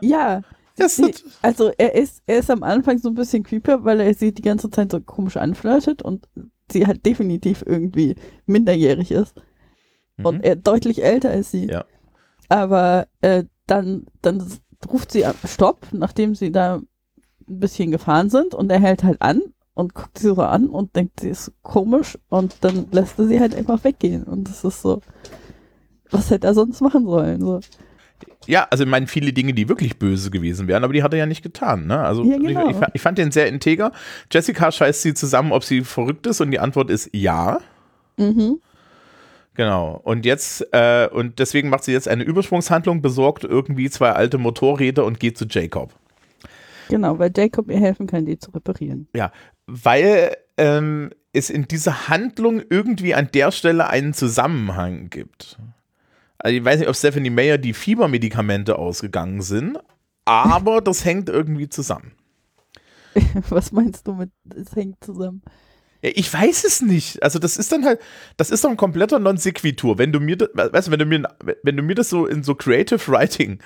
Ja, Ist, also er ist, er ist am Anfang so ein bisschen creeper, weil er sie die ganze Zeit so komisch anflirtet und sie halt definitiv irgendwie minderjährig ist und Mhm. er deutlich älter als sie. Ja. Aber äh, dann, dann ruft sie ab- Stopp, nachdem sie da ein bisschen gefahren sind und er hält halt an und guckt sie so an und denkt, sie ist komisch und dann lässt er sie halt einfach weggehen und das ist so, was hätte er sonst machen sollen? So. Ja, also ich meine, viele Dinge, die wirklich böse gewesen wären, aber die hat er ja nicht getan. Ne? Also Ja, genau. ich, ich, fa- ich fand den sehr integer. Jessica scheißt sie zusammen, ob sie verrückt ist und die Antwort ist ja. Mhm. Genau. Und jetzt, äh, und deswegen macht sie jetzt eine Übersprungshandlung, besorgt irgendwie zwei alte Motorräder und geht zu Jacob. Genau, weil Jacob ihr helfen kann, die zu reparieren. Ja, weil ähm, es in dieser Handlung irgendwie an der Stelle einen Zusammenhang gibt. Also ich weiß nicht, ob Stephanie Meyer die Fiebermedikamente ausgegangen sind, aber das hängt irgendwie zusammen. Was meinst du mit, es hängt zusammen? Ja, ich weiß es nicht. Also das ist dann halt, das ist doch ein kompletter Non sequitur. Wenn du mir, das- weißt du, wenn du mir, wenn du mir das so in so Creative Writing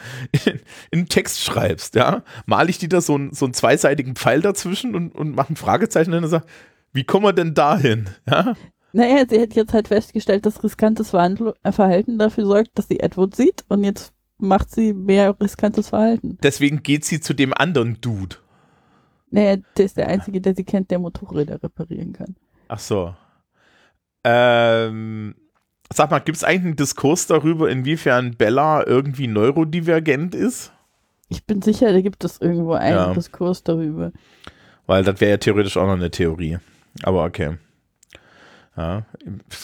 in, in Text schreibst, ja, male ich dir da so, einen- so einen zweiseitigen Pfeil dazwischen und, und mache ein Fragezeichen und sage, wie kommen wir denn dahin? Ja? Naja, sie hat jetzt halt festgestellt, dass riskantes äh, Verhalten dafür sorgt, dass sie Edward sieht und jetzt macht sie mehr riskantes Verhalten. Deswegen geht sie zu dem anderen Dude. Naja, der ist der Einzige, der sie kennt, der Motorräder reparieren kann. Ach so. Ähm, sag mal, gibt es eigentlich einen Diskurs darüber, inwiefern Bella irgendwie neurodivergent ist? Ich bin sicher, da gibt es irgendwo einen Ja. Diskurs darüber. Weil das wäre ja theoretisch auch noch eine Theorie. Aber okay. Ja,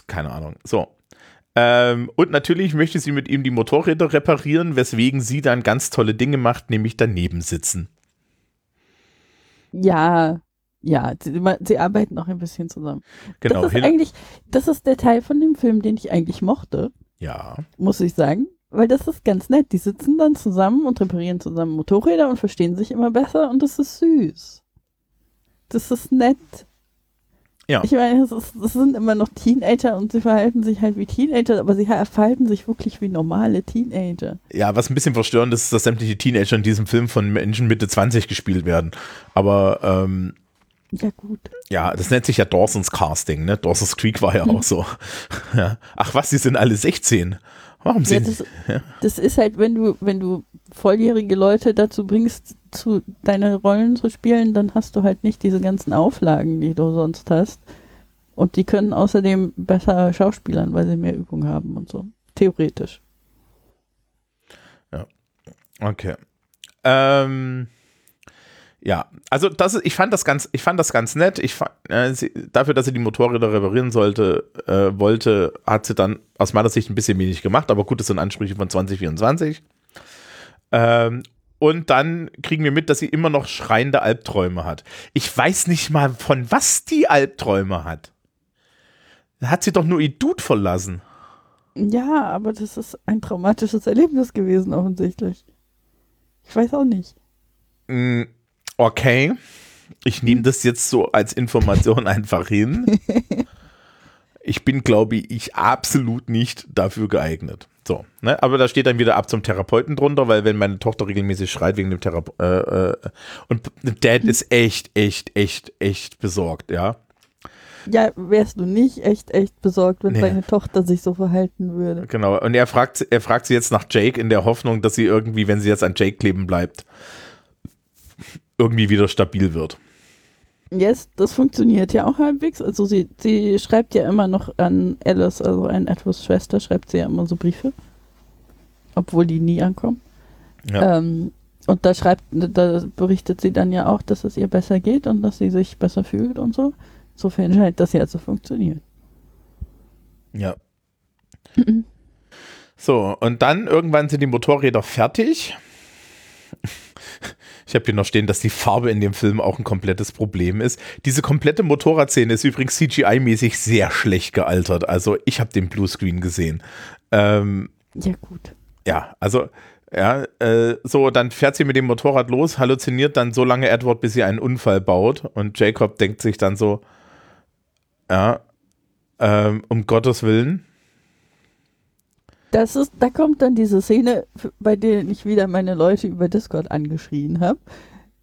keine Ahnung. So. Ähm, und natürlich möchte sie mit ihm die Motorräder reparieren, weswegen sie dann ganz tolle Dinge macht, nämlich daneben sitzen. Ja, ja, sie, sie arbeiten noch ein bisschen zusammen. Genau. das ist eigentlich, das ist der Teil von dem Film, den ich eigentlich mochte. ja. muss ich sagen. Weil das ist ganz nett. Die sitzen dann zusammen und reparieren zusammen Motorräder und verstehen sich immer besser und das ist süß. Das ist nett. Ja. Ich meine, es, ist, es sind immer noch Teenager und sie verhalten sich halt wie Teenager, aber sie verhalten sich wirklich wie normale Teenager. Ja, was ein bisschen verstörend ist, dass sämtliche Teenager in diesem Film von Menschen Mitte 20 gespielt werden. Aber ähm, Ja, gut. ja, das nennt sich ja Dawson's Casting, ne? Dawson's Creek war ja auch so. ja. Ach was, die sind alle 16. Warum Ja, sind das, das ist halt, wenn du, wenn du volljährige Leute dazu bringst, zu deine Rollen zu spielen, dann hast du halt nicht diese ganzen Auflagen, die du sonst hast. Und die können außerdem besser schauspielern, weil sie mehr Übung haben und so. Theoretisch. Okay. Ähm, ja, also das ist, ich fand das ganz, ich fand das ganz nett. Ich fand, äh, sie, dafür, dass sie die Motorräder reparieren sollte, äh, wollte, hat sie dann aus meiner Sicht ein bisschen wenig gemacht, aber gut, das sind Ansprüche von 2024. Ähm, und dann kriegen wir mit, dass sie immer noch schreiende Albträume hat. Ich weiß nicht mal, von was die Albträume hat. Hat sie doch nur ihr Dude verlassen. Ja, aber das ist ein traumatisches Erlebnis gewesen, offensichtlich. Ich weiß auch nicht. Mm, Okay. Ich nehme das jetzt so als Information einfach hin. Ich bin, glaube ich, absolut nicht dafür geeignet. So, ne? Aber da steht dann wieder ab zum Therapeuten drunter, weil wenn meine Tochter regelmäßig schreit wegen dem Therapeuten äh, äh, und Dad ist echt, echt, echt, echt besorgt, ja. Ja, wärst du nicht echt, echt besorgt, wenn Nee. deine Tochter sich so verhalten würde. Genau. Und er fragt, er fragt sie jetzt nach Jake in der Hoffnung, dass sie irgendwie, wenn sie jetzt an Jake kleben bleibt, irgendwie wieder stabil wird. Yes, das funktioniert ja auch halbwegs. Also sie, sie schreibt ja immer noch an Alice, also an Edwards Schwester, schreibt sie ja immer so Briefe. Obwohl die nie ankommen. Ja. Ähm, und da schreibt, da berichtet sie dann ja auch, dass es ihr besser geht und dass sie sich besser fühlt und so. Insofern scheint das ja zu funktionieren. Ja. So, und dann irgendwann sind die Motorräder fertig. Ich habe hier noch stehen, dass die Farbe in dem Film auch ein komplettes Problem ist. Diese komplette Motorradszene ist übrigens CGI-mäßig sehr schlecht gealtert. Also ich habe den Bluescreen gesehen. Ähm, Ja, gut. ja, also ja, äh, so, dann fährt sie mit dem Motorrad los, halluziniert dann so lange Edward, bis sie einen Unfall baut. Und Jacob denkt sich dann so, ja, ähm, um Gottes Willen. Das ist, da kommt dann diese Szene, bei der ich wieder meine Leute über Discord angeschrien habe.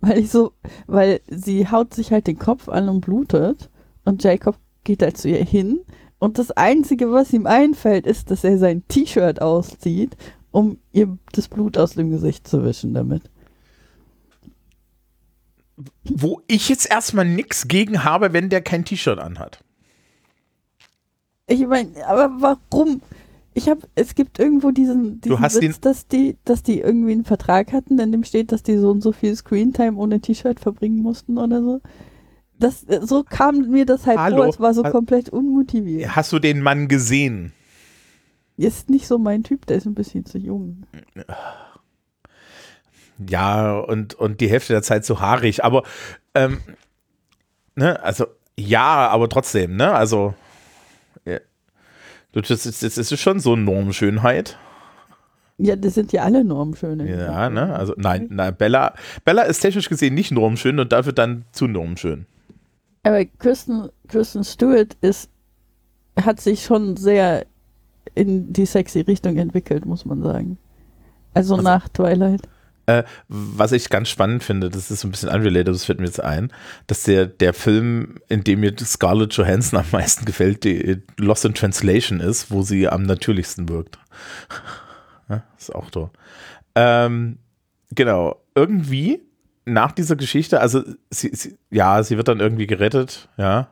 Weil ich so, weil sie haut sich halt den Kopf an und blutet und Jacob geht halt zu ihr hin und das Einzige, was ihm einfällt, ist, dass er sein T-Shirt auszieht, um ihr das Blut aus dem Gesicht zu wischen damit. Wo ich jetzt erstmal nichts gegen habe, wenn der kein T-Shirt anhat. Ich meine, aber warum? Ich habe, es gibt irgendwo diesen, diesen hast Witz, dass die, dass die irgendwie einen Vertrag hatten, in dem steht, dass die so und so viel Screentime ohne T-Shirt verbringen mussten oder so. Das, äh, so kam mir das halt Hallo? vor, es war so komplett unmotiviert. Hast du den Mann gesehen? Ist nicht so mein Typ, der ist ein bisschen zu jung. Ja, und, und die Hälfte der Zeit so haarig, aber ähm, ne, also ja, aber trotzdem, ne? Also das, ist, das ist schon so Normschönheit. Ja, das sind ja alle normschöne. Ja, ne? Also nein, nein, Bella, Bella ist technisch gesehen nicht normschön und dafür dann zu normschön. Aber Kristen, Kristen Stewart ist, hat sich schon sehr in die sexy Richtung entwickelt, muss man sagen. Also, Also- nach Twilight. Äh, was ich ganz spannend finde, das ist so ein bisschen unrelated, das fällt mir jetzt ein, dass der, der Film, in dem mir Scarlett Johansson am meisten gefällt, die Lost in Translation ist, wo sie am natürlichsten wirkt. Ja, ist auch da. Ähm, genau, irgendwie nach dieser Geschichte, also sie, sie, ja, sie wird dann irgendwie gerettet, ja.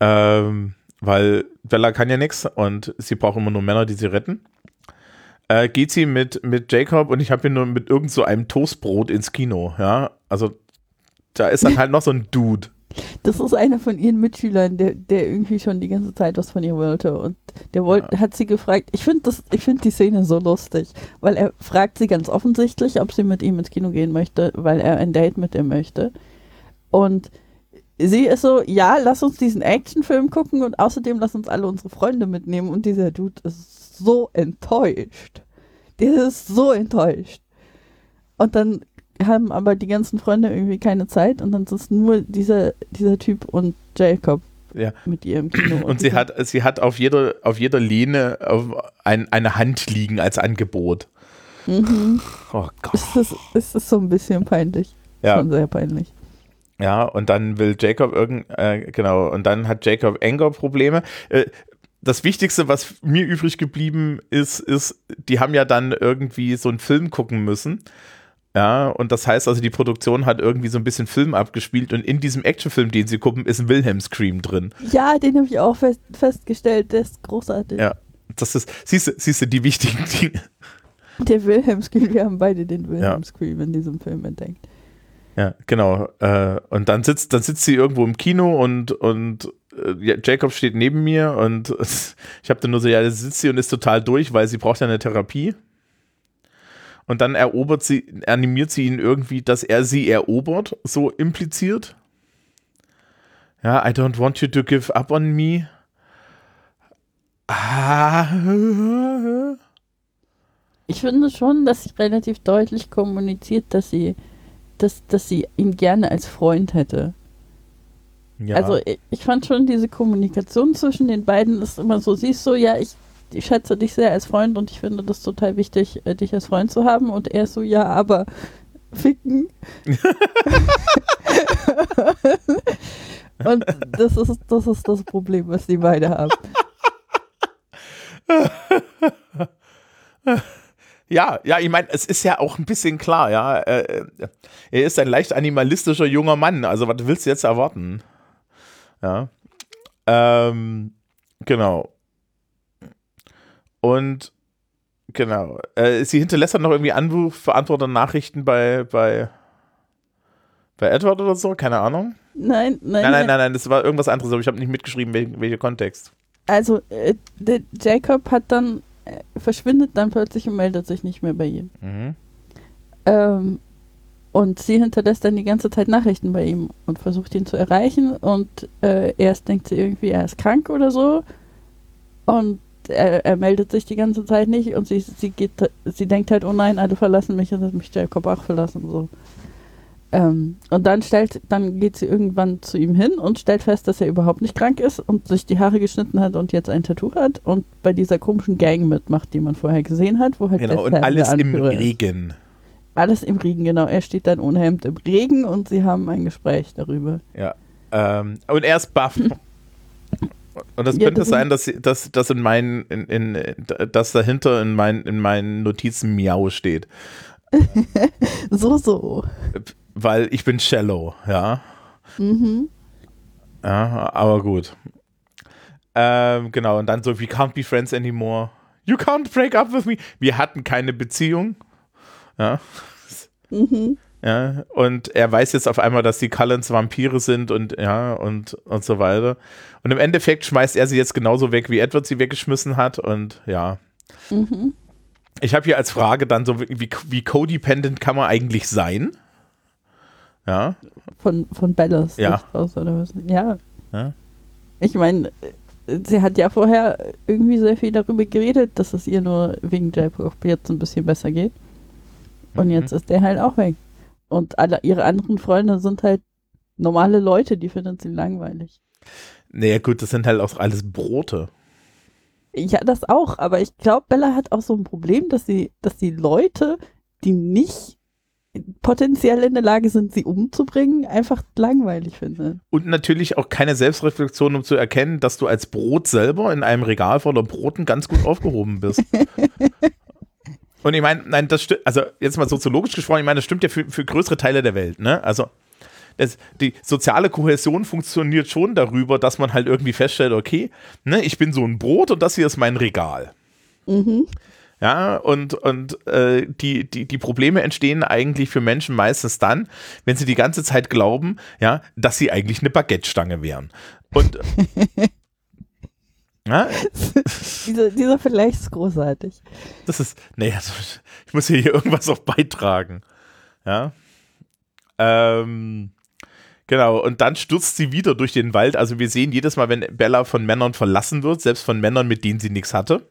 Ähm, weil Bella kann ja nichts und sie braucht immer nur Männer, die sie retten äh, geht sie mit, mit Jacob und ich habe hier nur mit irgend so einem Toastbrot ins Kino, ja. Also da ist dann halt noch so ein Dude. Das ist einer von ihren Mitschülern, der, der irgendwie schon die ganze Zeit was von ihr wollte. Und der wollte, hat sie gefragt, ich finde das, ich finde die Szene so lustig, weil er fragt sie ganz offensichtlich, ob sie mit ihm ins Kino gehen möchte, weil er ein Date mit ihr möchte. Und sie ist so, ja, lass uns diesen Actionfilm gucken und außerdem lass uns alle unsere Freunde mitnehmen. Und dieser Dude ist so enttäuscht. Der ist so enttäuscht. Und dann haben aber die ganzen Freunde irgendwie keine Zeit und dann ist nur dieser, dieser Typ und Jacob Ja. mit ihr im Kino. Und sie die- hat, sie hat auf jeder, auf jeder Lehne ein, eine Hand liegen als Angebot. Mhm. Oh Gott. Ist das, ist so ein bisschen peinlich? Ja. Schon sehr peinlich. Ja, und dann will Jacob irgend, äh, genau, und dann hat Jacob Anger-Probleme. Äh, das Wichtigste, was mir übrig geblieben ist, ist, die haben ja dann irgendwie so einen Film gucken müssen. Ja, und das heißt also, die Produktion hat irgendwie so ein bisschen Film abgespielt und in diesem Actionfilm, den sie gucken, ist ein Wilhelm Scream drin. Ja, den habe ich auch fest, festgestellt. Der ist großartig. Ja. Das ist, siehst du, siehst du, die wichtigen Dinge. Der Wilhelm Scream, wir haben beide den Wilhelm Ja. Scream in diesem Film entdeckt. Ja, genau. Äh, und dann sitzt, dann sitzt sie irgendwo im Kino und, und Jacob steht neben mir und ich habe dann nur so, ja, da sitzt sie und ist total durch, weil sie braucht ja eine Therapie. Und dann erobert sie, animiert sie ihn irgendwie, dass er sie erobert, so impliziert. Ja, I don't want you to give up on me. Ah. Ich finde schon, dass sie relativ deutlich kommuniziert, dass sie, dass, dass sie ihn gerne als Freund hätte. Ja. Also ich, fand schon diese Kommunikation zwischen den beiden ist immer so, sie ist so, ja, ich, ich schätze dich sehr als Freund und ich finde das total wichtig, äh, dich als Freund zu haben. Und er ist so, ja, aber ficken. und das ist, das ist das Problem, was die beide haben. Ja, ja, ich meine, es ist ja auch ein bisschen klar, ja. Äh, er ist ein leicht animalistischer junger Mann, also was willst du jetzt erwarten? Ja. Ähm, genau. Und genau. Äh, sie hinterlässt dann noch irgendwie Anruf, Nachrichten bei, bei, bei Edward oder so, keine Ahnung. Nein, nein, nein, nein, nein, nein, das war irgendwas anderes, aber ich habe nicht mitgeschrieben, welcher welche Kontext. Also, äh, Jacob hat dann, äh, verschwindet dann plötzlich und meldet sich nicht mehr bei ihm. Mhm. Ähm, und sie hinterlässt dann die ganze Zeit Nachrichten bei ihm und versucht ihn zu erreichen. Und äh, erst denkt sie irgendwie, er ist krank oder so. Und er, er, meldet sich die ganze Zeit nicht. Und sie, sie, geht, sie denkt halt, oh nein, alle verlassen mich und hat mich Jacob auch verlassen. So. Ähm, und dann stellt, dann geht sie irgendwann zu ihm hin und stellt fest, dass er überhaupt nicht krank ist und sich die Haare geschnitten hat und jetzt ein Tattoo hat und bei dieser komischen Gang mitmacht, die man vorher gesehen hat, wo halt genau und alles im Regen. Ist. Alles im Regen, genau. Er steht dann ohne Hemd im Regen und sie haben ein Gespräch darüber. Ja. Ähm, und er ist baff. Und das ja, könnte das sein, dass, dass, dass in meinen, in, in, dass dahinter in, mein, in meinen Notizen Miau steht. so, so. Weil ich bin shallow, ja. Mhm. Ja, aber gut. Ähm, genau, und dann so, we can't be friends anymore. You can't break up with me. Wir hatten keine Beziehung. Ja. Mhm. Ja, und er weiß jetzt auf einmal, dass die Cullens Vampire sind und ja, und, und so weiter. Und im Endeffekt schmeißt er sie jetzt genauso weg, wie Edward sie weggeschmissen hat und ja. Mhm. Ich habe hier als Frage dann so, wie, wie codependent kann man eigentlich sein? Ja. Von, von Bellas ja. aus, oder was? Ja. ja. Ich meine, sie hat ja vorher irgendwie sehr viel darüber geredet, dass es ihr nur wegen Jaipur jetzt ein bisschen besser geht. Und mhm. jetzt ist der halt auch weg. Und alle ihre anderen Freunde sind halt normale Leute, die finden sie langweilig. Naja, gut, das sind halt auch alles Brote. Ja, das auch, aber ich glaube, Bella hat auch so ein Problem, dass sie, dass die Leute, die nicht potenziell in der Lage sind, sie umzubringen, einfach langweilig finden. Und natürlich auch keine Selbstreflexion, um zu erkennen, dass du als Brot selber in einem Regal voller Broten ganz gut aufgehoben bist. Und ich meine, nein, das stimmt, also jetzt mal soziologisch gesprochen, ich meine, das stimmt ja für, für größere Teile der Welt, ne? Also das, die soziale Kohäsion funktioniert schon darüber, dass man halt irgendwie feststellt, okay, ne, ich bin so ein Brot und das hier ist mein Regal. Mhm. Ja, und, und äh, die, die, die Probleme entstehen eigentlich für Menschen meistens dann, wenn sie die ganze Zeit glauben, ja, dass sie eigentlich eine Baguette-Stange wären. Und Ja? dieser, dieser Vergleich ist großartig. Das ist, naja, ich muss hier irgendwas auch beitragen. Ja. Ähm, genau, und dann stürzt sie wieder durch den Wald. Also wir sehen jedes Mal, wenn Bella von Männern verlassen wird, selbst von Männern, mit denen sie nichts hatte.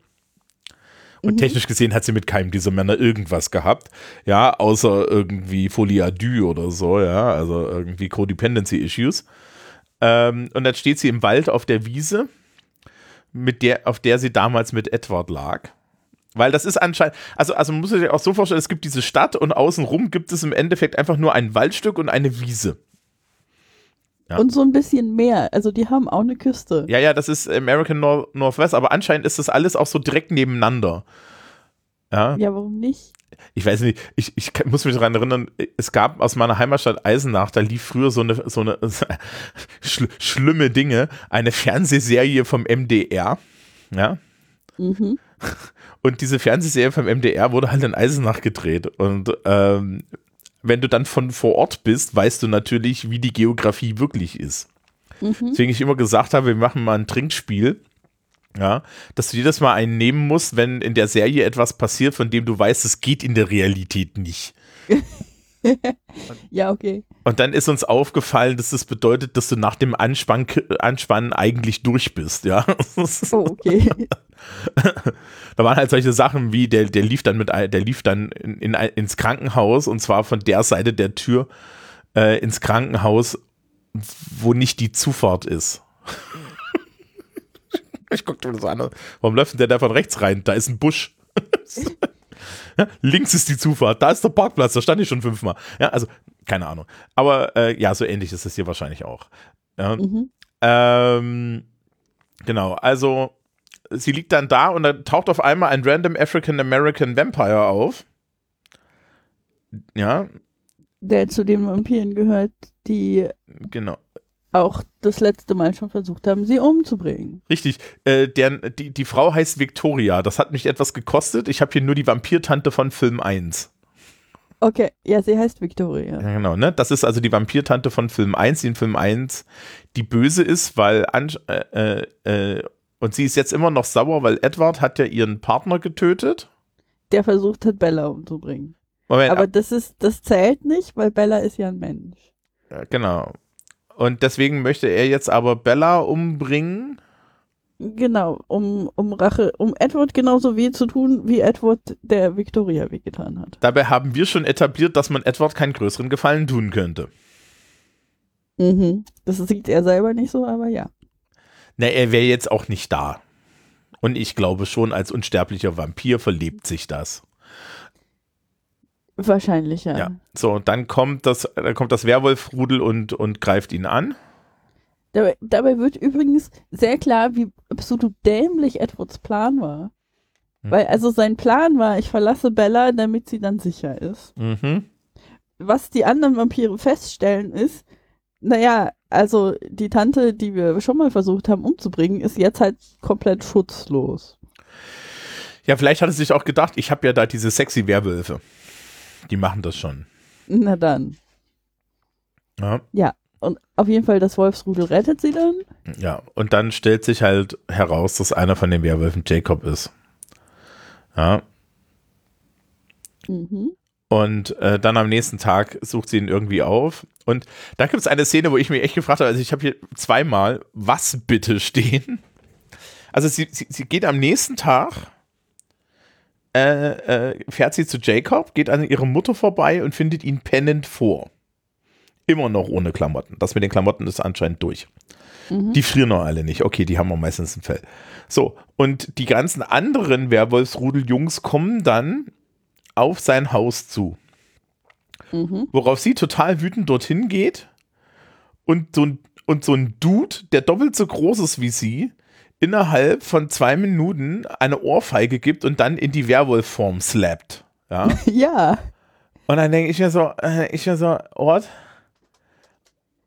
Und mhm. technisch gesehen hat sie mit keinem dieser Männer irgendwas gehabt. Ja, außer irgendwie Folie deux oder so, ja, also irgendwie Codependency Issues. Ähm, und dann steht sie im Wald auf der Wiese mit der, auf der sie damals mit Edward lag. Weil das ist anscheinend, also, also muss ich sich auch so vorstellen, es gibt diese Stadt und außenrum gibt es im Endeffekt einfach nur ein Waldstück und eine Wiese. Ja. Und so ein bisschen mehr. Also die haben auch eine Küste. Ja, ja, das ist American North Northwest, aber anscheinend ist das alles auch so direkt nebeneinander. Ja, ja warum nicht? Ich weiß nicht, ich, ich muss mich daran erinnern, es gab aus meiner Heimatstadt Eisenach, da lief früher so eine, so eine schl schlimme Dinge, eine Fernsehserie vom MDR, ja. Mhm. Und diese Fernsehserie vom MDR wurde halt in Eisenach gedreht und ähm, wenn du dann von vor Ort bist, weißt du natürlich, wie die Geografie wirklich ist. Mhm. Deswegen ich immer gesagt habe, wir machen mal ein Trinkspiel ja, dass du jedes Mal einen nehmen musst, wenn in der Serie etwas passiert, von dem du weißt, es geht in der Realität nicht. ja, okay. Und dann ist uns aufgefallen, dass das bedeutet, dass du nach dem Anspann, Anspannen eigentlich durch bist, ja. Oh, okay. da waren halt solche Sachen wie, der, der lief dann mit, der lief dann in, in, ins Krankenhaus und zwar von der Seite der Tür äh, ins Krankenhaus, wo nicht die Zufahrt ist. Ich guckte mir das an. Warum läuft denn der da von rechts rein? Da ist ein Busch. links ist die Zufahrt, da ist der Parkplatz, da stand ich schon fünfmal. Ja, also, keine Ahnung. Aber äh, ja, so ähnlich ist es hier wahrscheinlich auch. Ja. Mhm. Ähm, genau, also sie liegt dann da und dann taucht auf einmal ein random African American Vampire auf. Ja, Der zu den Vampiren gehört, die genau. Auch das letzte Mal schon versucht haben, sie umzubringen. Richtig. Äh, der, die, die Frau heißt Victoria. Das hat mich etwas gekostet. Ich habe hier nur die Vampirtante von Film 1. Okay, ja, sie heißt Victoria. Ja, genau, ne? Das ist also die Vampirtante von Film 1, die in Film 1 die böse ist, weil an, äh, äh, und sie ist jetzt immer noch sauer, weil Edward hat ja ihren Partner getötet. Der versucht hat, Bella umzubringen. Moment, Aber das ist, das zählt nicht, weil Bella ist ja ein Mensch. äh, genau. Und deswegen möchte er jetzt aber Bella umbringen. Genau, um, um Rache, um Edward genauso weh zu tun, wie Edward der Victoria wehgetan hat. Dabei haben wir schon etabliert, dass man Edward keinen größeren Gefallen tun könnte. Mhm. Das sieht er selber nicht so, aber ja. Na, er wäre jetzt auch nicht da. Und ich glaube schon, als unsterblicher Vampir verlebt sich das. Wahrscheinlich, ja. Ja. So, und dann kommt das, dann kommt das Werwolfrudel und, und greift ihn an. Dabei, dabei wird übrigens sehr klar, wie absolut dämlich Edwards Plan war. Hm. Weil also sein Plan war, ich verlasse Bella, damit sie dann sicher ist. Mhm. Was die anderen Vampire feststellen ist, naja, also die Tante, die wir schon mal versucht haben umzubringen, ist jetzt halt komplett schutzlos. Ja, vielleicht hat er sich auch gedacht, ich habe ja da diese sexy Werwölfe. Die machen das schon. Na dann. Ja. Und auf jeden Fall, das Wolfsrudel rettet sie dann. Ja, und dann stellt sich halt heraus, dass einer von den Werwölfen Jacob ist. Ja, Mhm. und äh, dann am nächsten Tag sucht sie ihn irgendwie auf. Und da gibt es eine Szene, wo ich mich echt gefragt habe, also ich habe hier zweimal, was bitte stehen. Also sie, sie, sie geht am nächsten Tag, äh, äh, fährt sie zu Jacob, geht an ihre Mutter vorbei und findet ihn pennend vor. Immer noch ohne Klamotten. Das mit den Klamotten ist anscheinend durch. Mhm. Die frieren noch alle nicht. Okay, die haben auch meistens ein Fell. So, und die ganzen anderen Werwolfsrudel-Jungs kommen dann auf sein Haus zu. Mhm. Worauf sie total wütend dorthin geht und so, ein, und so ein Dude, der doppelt so groß ist wie sie, innerhalb von zwei Minuten eine Ohrfeige gibt und dann in die Werwolfform slappt. Ja. Ja. Und dann denke ich mir so, äh, ich mir so, what?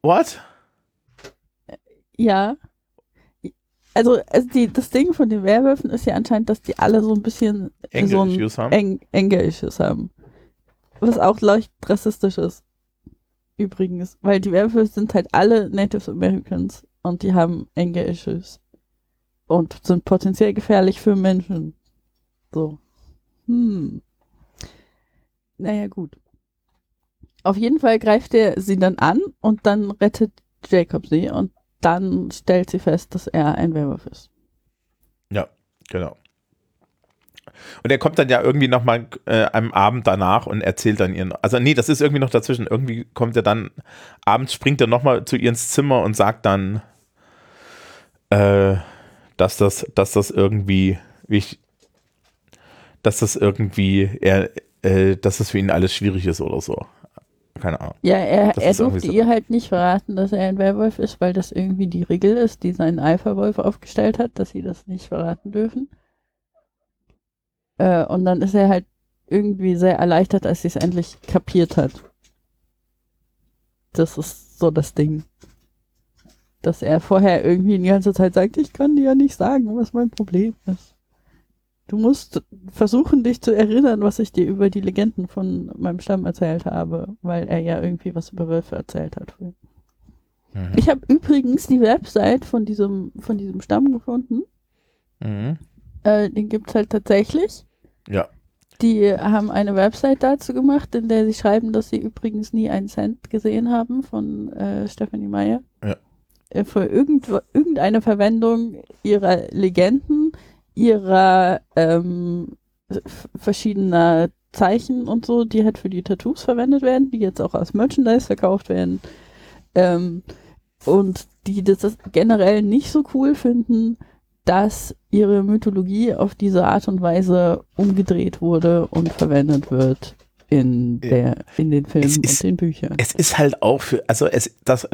What? Ja. Also, also die, das Ding von den Werwölfen ist ja anscheinend, dass die alle so ein bisschen so ein Anger-Issues haben? Eng haben. Was auch leicht rassistisch ist. Übrigens. Weil die Werwölfe sind halt alle Native Americans und die haben Anger-Issues. Und sind potenziell gefährlich für Menschen. So. Hm. Naja, gut. Auf jeden Fall greift er sie dann an und dann rettet Jacob sie und dann stellt sie fest, dass er ein Werwolf ist. Genau. Und er kommt dann ja irgendwie nochmal äh, am Abend danach und erzählt dann ihren. Also, nee, das ist irgendwie noch dazwischen. Irgendwie kommt er dann, abends springt er nochmal zu ihr ins Zimmer und sagt dann, äh, dass das, dass das irgendwie, wie ich, dass das irgendwie, er, äh, dass das für ihn alles schwierig ist oder so. Keine Ahnung. Ja, er, Das er durfte so. ihr halt nicht verraten, dass er ein Werwolf ist, weil das irgendwie die Regel ist, die sein Alpha-Wolf aufgestellt hat, dass sie das nicht verraten dürfen. Äh, und dann ist er halt irgendwie sehr erleichtert, als sie es endlich kapiert hat. Das ist so das Ding. Dass er vorher irgendwie die ganze Zeit sagt, ich kann dir ja nicht sagen, was mein Problem ist. Du musst versuchen, dich zu erinnern, was ich dir über die Legenden von meinem Stamm erzählt habe, weil er ja irgendwie was über Wölfe erzählt hat. Mhm. Ich habe übrigens die Website von diesem, von diesem Stamm gefunden. Mhm. Äh, den gibt's halt tatsächlich. Ja. Die haben eine Website dazu gemacht, in der sie schreiben, dass sie übrigens nie einen Cent gesehen haben von äh, Stephanie Meyer. Ja. Äh, für irgend, irgendeine Verwendung ihrer Legenden, ihrer ähm, verschiedener Zeichen und so, die halt für die Tattoos verwendet werden, die jetzt auch als Merchandise verkauft werden. Ähm, und die das generell nicht so cool finden, dass ihre Mythologie auf diese Art und Weise umgedreht wurde und verwendet wird in, der, in den Filmen ist- und den Büchern. Es ist halt auch für, also es, das,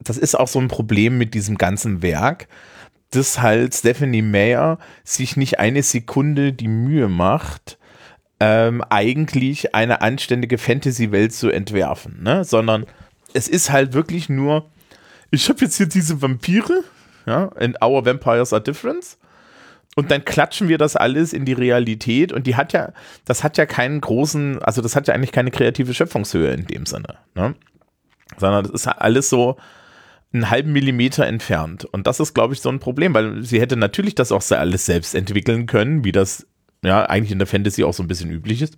das ist auch so ein Problem mit diesem ganzen Werk, dass halt Stephanie Meyer sich nicht eine Sekunde die Mühe macht, ähm, eigentlich eine anständige Fantasy-Welt zu entwerfen, ne? sondern es ist halt wirklich nur, ich habe jetzt hier diese Vampire, ja, and our vampires are different. Und dann klatschen wir das alles in die Realität und die hat ja, das hat ja keinen großen, also das hat ja eigentlich keine kreative Schöpfungshöhe in dem Sinne, ne? Sondern das ist alles so einen halben Millimeter entfernt. Und das ist, glaube ich, so ein Problem, weil sie hätte natürlich das auch alles selbst entwickeln können, wie das ja eigentlich in der Fantasy auch so ein bisschen üblich ist.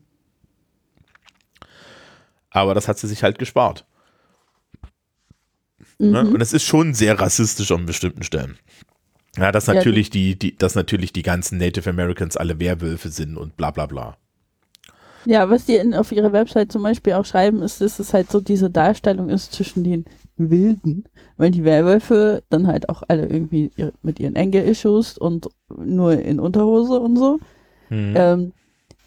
Aber das hat sie sich halt gespart. Ne? Mhm. Und es ist schon sehr rassistisch an bestimmten Stellen. Ja, dass Ja, natürlich die, die, dass natürlich die ganzen Native Americans alle Werwölfe sind und bla bla bla. Ja, was die in, auf ihrer Website zum Beispiel auch schreiben, ist, dass es halt so diese Darstellung ist zwischen den Wilden, weil die Werwölfe dann halt auch alle irgendwie ihre, mit ihren Engel-Issues und nur in Unterhose und so. Hm. Ähm,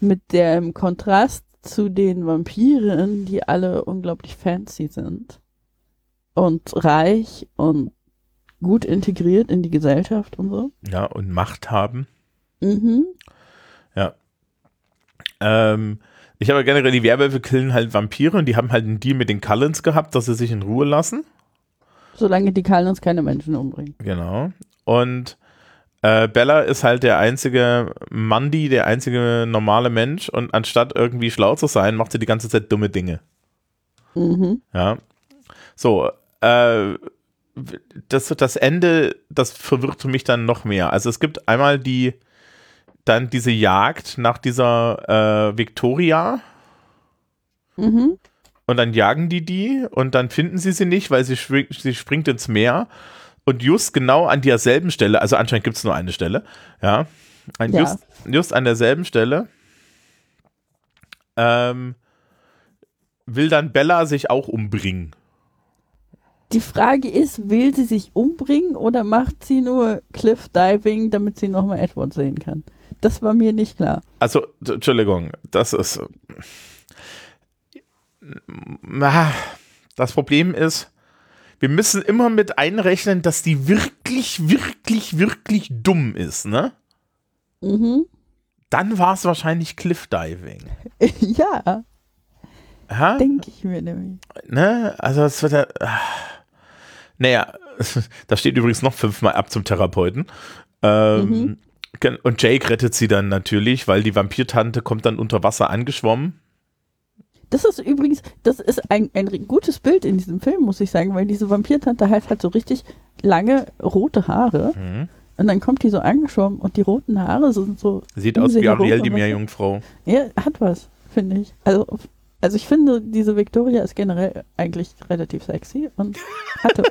mit dem Kontrast zu den Vampiren, die alle unglaublich fancy sind und reich und gut integriert in die Gesellschaft und so. Ja, und Macht haben. Mhm. Ähm, ich habe generell, die Werwölfe killen halt Vampire und die haben halt einen Deal mit den Cullens gehabt, dass sie sich in Ruhe lassen. Solange die Kalens keine Menschen umbringen. Genau. Und äh, Bella ist halt der einzige Mandy, der einzige normale Mensch und anstatt irgendwie schlau zu sein, macht sie die ganze Zeit dumme Dinge. Mhm. Ja. So, äh, das, das Ende, das verwirrt mich dann noch mehr. Also es gibt einmal die, dann diese Jagd nach dieser äh, Victoria Mhm. und dann jagen die die und dann finden sie sie nicht, weil sie, schwing, sie springt ins Meer und just genau an derselben Stelle, also anscheinend gibt es nur eine Stelle, ja, an Ja. Just, just an derselben Stelle ähm, will dann Bella sich auch umbringen. Die Frage ist, will sie sich umbringen oder macht sie nur Cliff Diving, damit sie nochmal Edward sehen kann? Das war mir nicht klar. Also, Entschuldigung, das ist. Das Problem ist, wir müssen immer mit einrechnen, dass die wirklich, wirklich, wirklich dumm ist, ne? Mhm. Dann war es wahrscheinlich Cliffdiving. ja, Ja? denke ich mir nämlich. Ne? Also, es wird ja. ah. Naja, da steht übrigens noch fünfmal ab zum Therapeuten. Ähm, Mhm. Und Jake rettet sie dann natürlich, weil die Vampirtante kommt dann unter Wasser angeschwommen. Das ist übrigens, das ist ein, ein gutes Bild in diesem Film, muss ich sagen, weil diese Vampirtante halt hat so richtig lange rote Haare Mhm. und dann kommt die so angeschwommen und die roten Haare sind so. Sieht aus wie Ariel, die Meerjungfrau. Ja, hat was, finde ich. Also, also ich finde, diese Victoria ist generell eigentlich relativ sexy und hatte.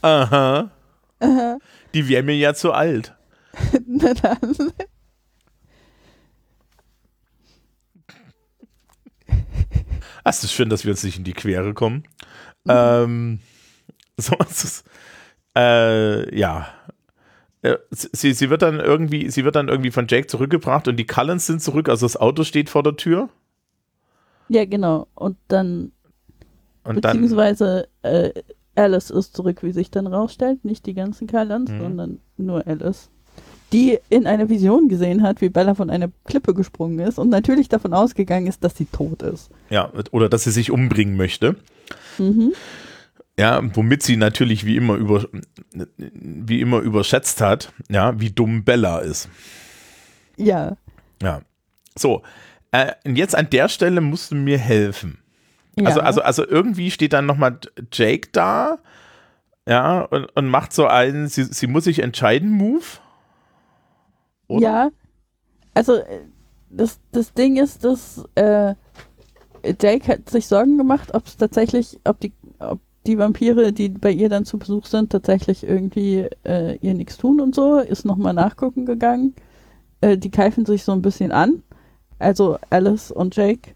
Aha. Die wäre mir ja zu alt. Na dann. Es ist schön, dass wir uns nicht in die Quere kommen. Ähm, so ist es. Äh, ja. Äh, Sie, sie wird dann irgendwie, sie wird dann irgendwie von Jake zurückgebracht und die Cullens sind zurück, also das Auto steht vor der Tür Ja, genau. Und dann, und dann beziehungsweise äh, Alice ist zurück, wie sich dann rausstellt. Nicht die ganzen Kylands, Mhm. sondern nur Alice. Die in einer Vision gesehen hat, wie Bella von einer Klippe gesprungen ist und natürlich davon ausgegangen ist, dass sie tot ist. ja, oder dass sie sich umbringen möchte. Mhm. Ja, womit sie natürlich wie immer über wie immer überschätzt hat, ja, wie dumm Bella ist. Ja. Ja. So, äh, jetzt an der Stelle musst du mir helfen. ja. Also, also, also irgendwie steht dann nochmal Jake da, ja, und, und macht so einen, sie, sie muss sich entscheiden, Move. Oder? Ja, also äh, das, das Ding ist, dass äh, Jake hat sich Sorgen gemacht, ob es tatsächlich, ob die, die Vampire, die bei ihr dann zu Besuch sind, tatsächlich irgendwie äh, ihr nichts tun und so, ist nochmal nachgucken gegangen. Äh, die keifen sich so ein bisschen an, also Alice und Jake.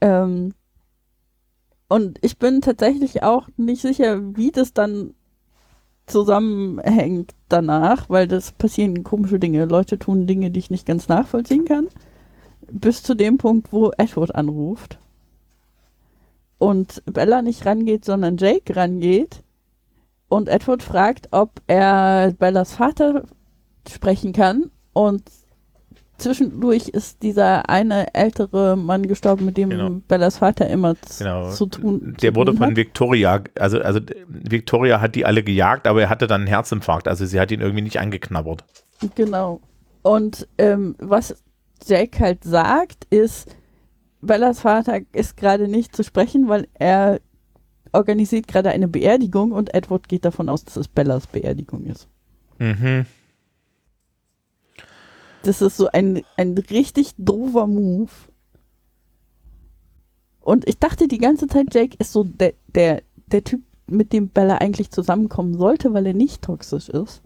Ähm, und ich bin tatsächlich auch nicht sicher, wie das dann zusammenhängt danach, weil das passieren komische Dinge. Leute tun Dinge, die ich nicht ganz nachvollziehen kann. Bis zu dem Punkt, wo Edward anruft. Und Bella nicht rangeht, sondern Jake rangeht. Und Edward fragt, ob er Bellas Vater sprechen kann. Und zwischendurch ist dieser eine ältere Mann gestorben, mit dem Genau. Bellas Vater immer Genau. zu tun Der zu wurde tun von hat. Victoria, also, also Victoria hat die alle gejagt, aber er hatte dann einen Herzinfarkt, also sie hat ihn irgendwie nicht angeknabbert. Genau. Und ähm, was Jake halt sagt, ist, Bellas Vater ist gerade nicht zu sprechen, weil er organisiert gerade eine Beerdigung und Edward geht davon aus, dass es Bellas Beerdigung ist. Mhm. Das ist so ein, ein richtig doofer Move. Und ich dachte die ganze Zeit, Jake ist so der, der, der Typ, mit dem Bella eigentlich zusammenkommen sollte, weil er nicht toxisch ist.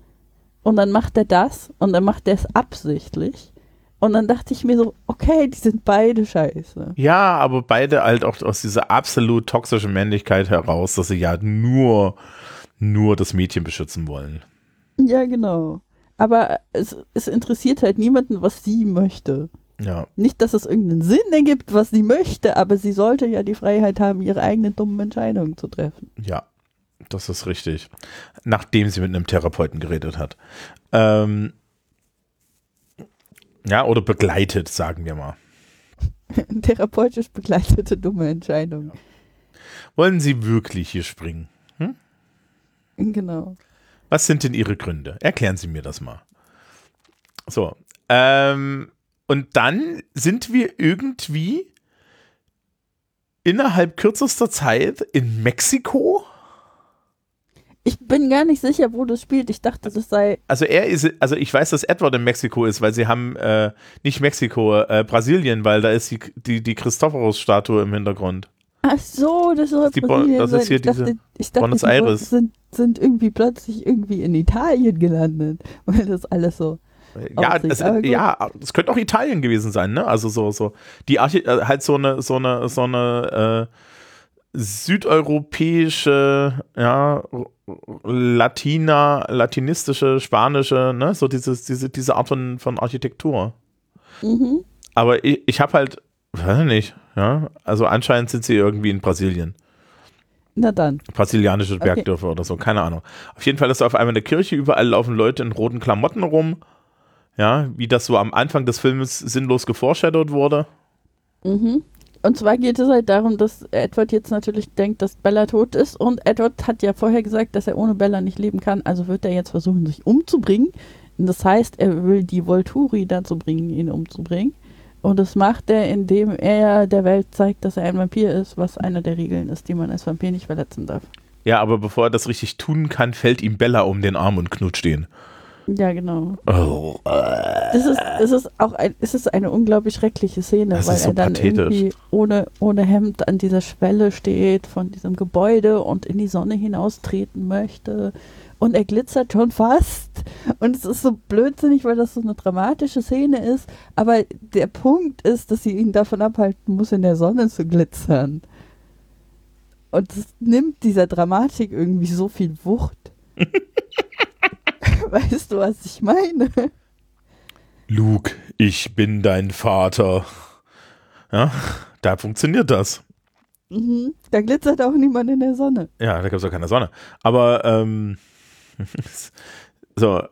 Und dann macht er das und dann macht er es absichtlich. Und dann dachte ich mir so, okay, die sind beide scheiße. Ja, aber beide halt auch aus dieser absolut toxischen Männlichkeit heraus, dass sie ja nur, nur das Mädchen beschützen wollen. Ja, genau. Aber es, es interessiert halt niemanden, was sie möchte. Ja. Nicht, dass es irgendeinen Sinn ergibt, was sie möchte, aber sie sollte ja die Freiheit haben, ihre eigenen dummen Entscheidungen zu treffen. Ja, das ist richtig. Nachdem sie mit einem Therapeuten geredet hat. Ähm, ja, oder begleitet, sagen wir mal. Therapeutisch begleitete dumme Entscheidung. Wollen Sie wirklich hier springen? Genau. Was sind denn Ihre Gründe? Erklären Sie mir das mal. So. Ähm, und dann sind wir irgendwie innerhalb kürzester Zeit in Mexiko. Ich bin gar nicht sicher, wo das spielt. Ich dachte, das sei. Also er ist, also ich weiß, dass Edward in Mexiko ist, weil sie haben äh, nicht Mexiko, äh, Brasilien, weil da ist die, die, die Christophorus-Statue im Hintergrund. Ach so, das soll Die Brasilien das ist hier ich dachte, diese ich dachte, Buenos Aires. Sind, sind irgendwie plötzlich irgendwie in Italien gelandet, weil das alles so. Ja, es, ja, es könnte auch Italien gewesen sein, ne? Also so, so, die Archi äh, halt so eine, so eine, so eine äh, südeuropäische, ja, Latina, latinistische, spanische, ne? So dieses, diese, diese Art von, von Architektur. Mhm. Aber ich, ich habe halt, weiß ich nicht, ja, also anscheinend sind sie irgendwie in Brasilien. Na dann. Brasilianische Okay. Bergdörfer oder so, keine Ahnung. Auf jeden Fall ist auf einmal eine Kirche, überall laufen Leute in roten Klamotten rum. Ja, wie das so am Anfang des Films sinnlos geforeshadowt wurde. Mhm. Und zwar geht es halt darum, dass Edward jetzt natürlich denkt, dass Bella tot ist. Und Edward hat ja vorher gesagt, dass er ohne Bella nicht leben kann. Also wird er jetzt versuchen, sich umzubringen. Und das heißt, er will die Volturi dazu bringen, ihn umzubringen. Und das macht er, indem er der Welt zeigt, dass er ein Vampir ist, was eine der Regeln ist, die man als Vampir nicht verletzen darf. Ja, aber bevor er das richtig tun kann, fällt ihm Bella um den Arm und knutscht ihn. Ja, genau. Oh, Das ist, es ist auch ein, es ist eine unglaublich schreckliche Szene, Das weil so er dann pathetisch. irgendwie ohne, ohne Hemd an dieser Schwelle steht von diesem Gebäude und in die Sonne hinaustreten möchte. Und er glitzert schon fast. Und es ist so blödsinnig, weil das so eine dramatische Szene ist. Aber der Punkt ist, dass sie ihn davon abhalten muss, in der Sonne zu glitzern. Und das nimmt dieser Dramatik irgendwie so viel Wucht. weißt du, was ich meine? Luke, ich bin dein Vater. Ja, da funktioniert das. Mhm. Da glitzert auch niemand in der Sonne. Ja, da gibt es auch keine Sonne. Aber, ähm, so,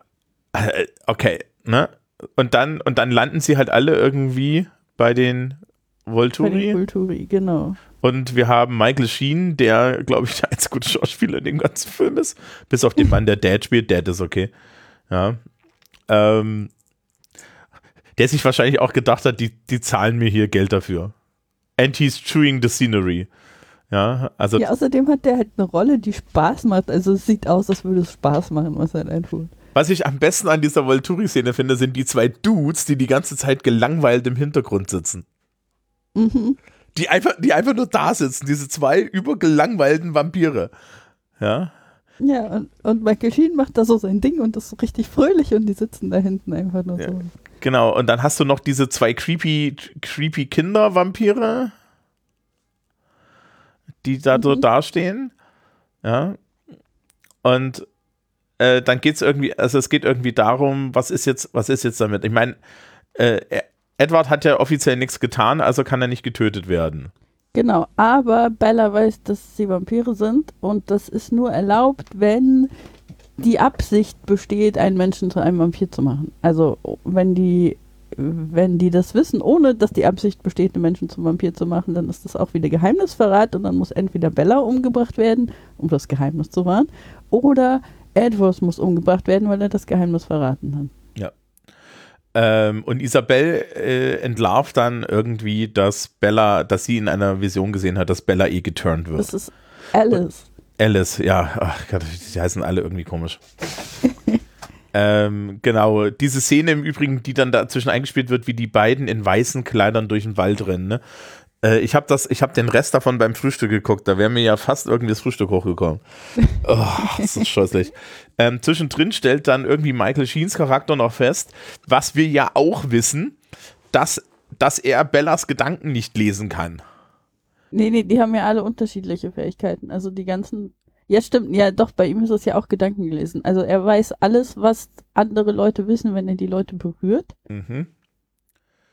äh, okay, ne? Und dann, und dann landen sie halt alle irgendwie bei den Bei den Volturi. Genau. Und wir haben Michael Sheen, der, glaube ich, der einzige gute Schauspieler in dem ganzen Film ist. Bis auf den Mann, der Dad spielt. Dad ist okay. Ja. Ähm, der sich wahrscheinlich auch gedacht hat, die, die zahlen mir hier Geld dafür. And he's chewing the scenery. Ja, also Ja, außerdem hat der halt eine Rolle, die Spaß macht. Also es sieht aus, als würde es Spaß machen, was er da tut. Was ich am besten an dieser Volturi-Szene finde, sind die zwei Dudes, die die ganze Zeit gelangweilt im Hintergrund sitzen. Mhm. Die einfach, die einfach nur da sitzen, diese zwei übergelangweilten Vampire. Ja. Ja, und, und Michael Sheen macht da so sein Ding und ist so richtig fröhlich und die sitzen da hinten einfach nur Ja. so. Genau. Und dann hast du noch diese zwei creepy, creepy Kinder-Vampire, die da so Mhm. dastehen. Ja. Und äh, dann geht es irgendwie, also es geht irgendwie darum, was ist jetzt, was ist jetzt damit? Ich meine, äh, Edward hat ja offiziell nichts getan, also kann er nicht getötet werden. Genau, aber Bella weiß, dass sie Vampire sind und das ist nur erlaubt, wenn die Absicht besteht, einen Menschen zu einem Vampir zu machen. Also wenn die, wenn die das wissen, ohne dass die Absicht besteht, einen Menschen zum Vampir zu machen, dann ist das auch wieder Geheimnisverrat und dann muss entweder Bella umgebracht werden, um das Geheimnis zu wahren, oder Edward muss umgebracht werden, weil er das Geheimnis verraten hat. Ähm, und Isabel äh, entlarvt dann irgendwie, dass Bella, dass sie in einer Vision gesehen hat, dass Bella eh geturnt wird. Das ist Alice. Und Alice, ja, ach Gott, die heißen alle irgendwie komisch. ähm, genau, diese Szene im Übrigen, die dann dazwischen eingespielt wird, wie die beiden in weißen Kleidern durch den Wald rennen, ne? Äh, ich habe das, ich habe den Rest davon beim Frühstück geguckt. Da wäre mir ja fast irgendwie das Frühstück hochgekommen. Oh, das ist scheußlich. Ähm, zwischendrin stellt dann irgendwie Michael Sheens Charakter noch fest, was wir ja auch wissen, dass, dass er Bellas Gedanken nicht lesen kann. Nee, nee, die haben ja alle unterschiedliche Fähigkeiten. Also die ganzen. Ja, stimmt. Ja, doch, bei ihm ist es ja auch Gedanken gelesen. Also er weiß alles, was andere Leute wissen, wenn er die Leute berührt. Mhm.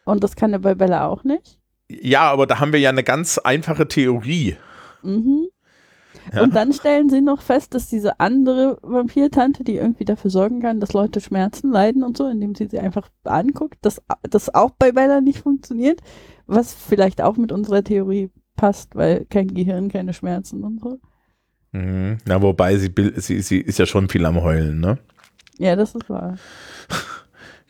Und das kann er bei Bella auch nicht. Ja, aber da haben wir ja eine ganz einfache Theorie. Mhm. Ja. Und dann stellen sie noch fest, dass diese andere Vampirtante, die irgendwie dafür sorgen kann, dass Leute Schmerzen leiden und so, indem sie sie einfach anguckt, dass das auch bei Bella nicht funktioniert, was vielleicht auch mit unserer Theorie passt, weil kein Gehirn, keine Schmerzen und so. Mhm. Na, wobei sie, sie, sie ist ja schon viel am Heulen, ne? Ja, das ist wahr.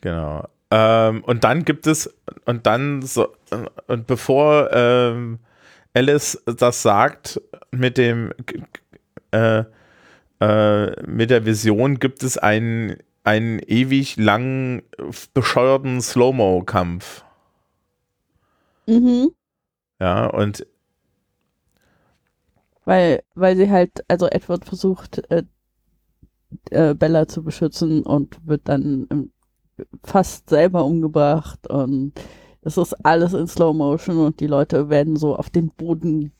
Genau. Ähm, und dann gibt es, und dann so, und bevor ähm, Alice das sagt, mit dem, äh, äh, mit der Vision gibt es einen, einen ewig langen, bescheuerten Slow-Mo-Kampf. Mhm. Ja, und Weil, weil sie halt, also Edward versucht, äh, äh, Bella zu beschützen und wird dann ähm, fast selber umgebracht und es ist alles in Slow Motion und die Leute werden so auf den Boden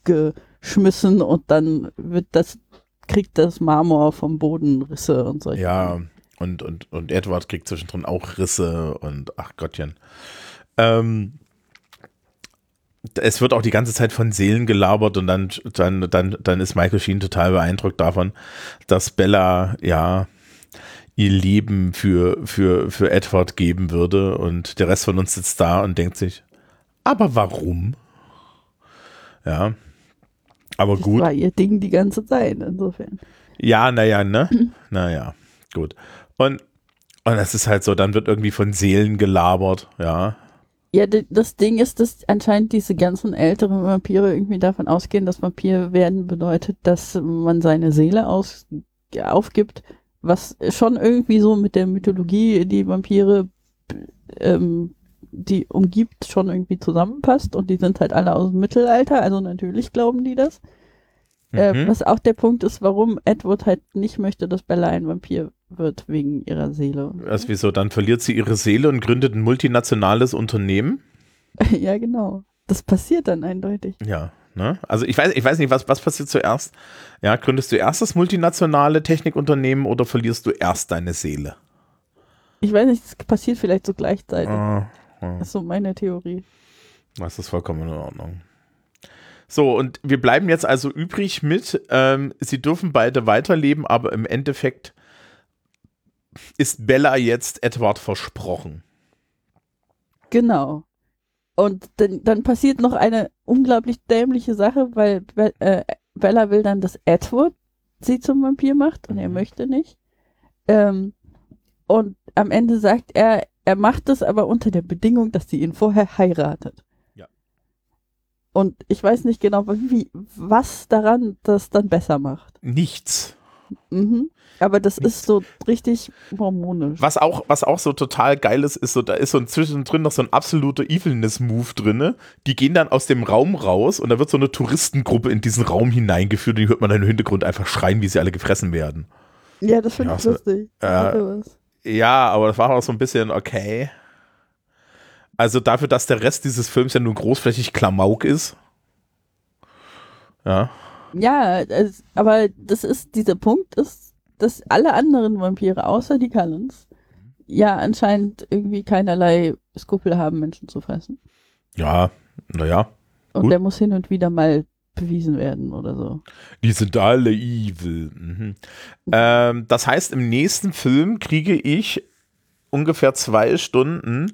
geschmissen und dann wird das, kriegt das Marmor vom Boden Risse und solche. Ja, und, und, und Edward kriegt zwischendrin auch Risse und ach Gottchen. Ähm, es wird auch die ganze Zeit von Seelen gelabert und dann, dann, dann, dann ist Michael Sheen total beeindruckt davon, dass Bella ja ihr Leben für, für, für Edward geben würde und der Rest von uns sitzt da und denkt sich, aber warum? Ja, aber Das gut. war ihr Ding die ganze Zeit, insofern. Ja, naja, ne? Naja, gut. Und, und es ist halt so, dann wird irgendwie von Seelen gelabert, ja. Ja, das Ding ist, dass anscheinend diese ganzen älteren Vampire irgendwie davon ausgehen, dass Vampir werden bedeutet, dass man seine Seele aus, aufgibt, was schon irgendwie so mit der Mythologie, die Vampire ähm, die umgibt, schon irgendwie zusammenpasst und die sind halt alle aus dem Mittelalter, also natürlich glauben die das. Äh, Mhm. was auch der Punkt ist, warum Edward halt nicht möchte, dass Bella ein Vampir wird, wegen ihrer Seele. Also wieso, dann verliert sie ihre Seele und gründet ein multinationales Unternehmen? ja, genau. Das passiert dann eindeutig. Ja, ne? Also ich weiß, ich weiß nicht, was, was passiert zuerst? Ja, gründest du erst das multinationale Technikunternehmen oder verlierst du erst deine Seele? Ich weiß nicht, es passiert vielleicht so gleichzeitig. Ah, ah. Das ist so meine Theorie. Das ist vollkommen in Ordnung. So, und wir bleiben jetzt also übrig mit, ähm, sie dürfen beide weiterleben, aber im Endeffekt ist Bella jetzt Edward versprochen. Genau. Und dann, dann passiert noch eine unglaublich dämliche Sache, weil Be äh, Bella will dann, dass Edward sie zum Vampir macht und er Mhm. möchte nicht. Ähm, und am Ende sagt er, er macht es aber unter der Bedingung, dass sie ihn vorher heiratet. Ja. Und ich weiß nicht genau, wie, was daran das dann besser macht. Nichts. Mhm. Aber das ist so richtig mormonisch. Was auch, was auch so total geil ist, ist so, da ist so ein zwischendrin noch so ein absoluter Evilness-Move drinne. Die gehen dann aus dem Raum raus und da wird so eine Touristengruppe in diesen Raum hineingeführt und die hört man dann im Hintergrund einfach schreien, wie sie alle gefressen werden. Ja, das finde Ja, ich so- lustig. Das ja. aber das war auch so ein bisschen okay. Also dafür, dass der Rest dieses Films ja nur großflächig Klamauk ist. Ja. Ja, es, aber das ist, dieser Punkt ist, dass alle anderen Vampire, außer die Cullens, ja anscheinend irgendwie keinerlei Skrupel haben, Menschen zu fressen. Ja, naja. Und Gut. der muss hin und wieder mal bewiesen werden oder so. Die sind alle evil. Mhm. Ähm, das heißt, im nächsten Film kriege ich ungefähr zwei Stunden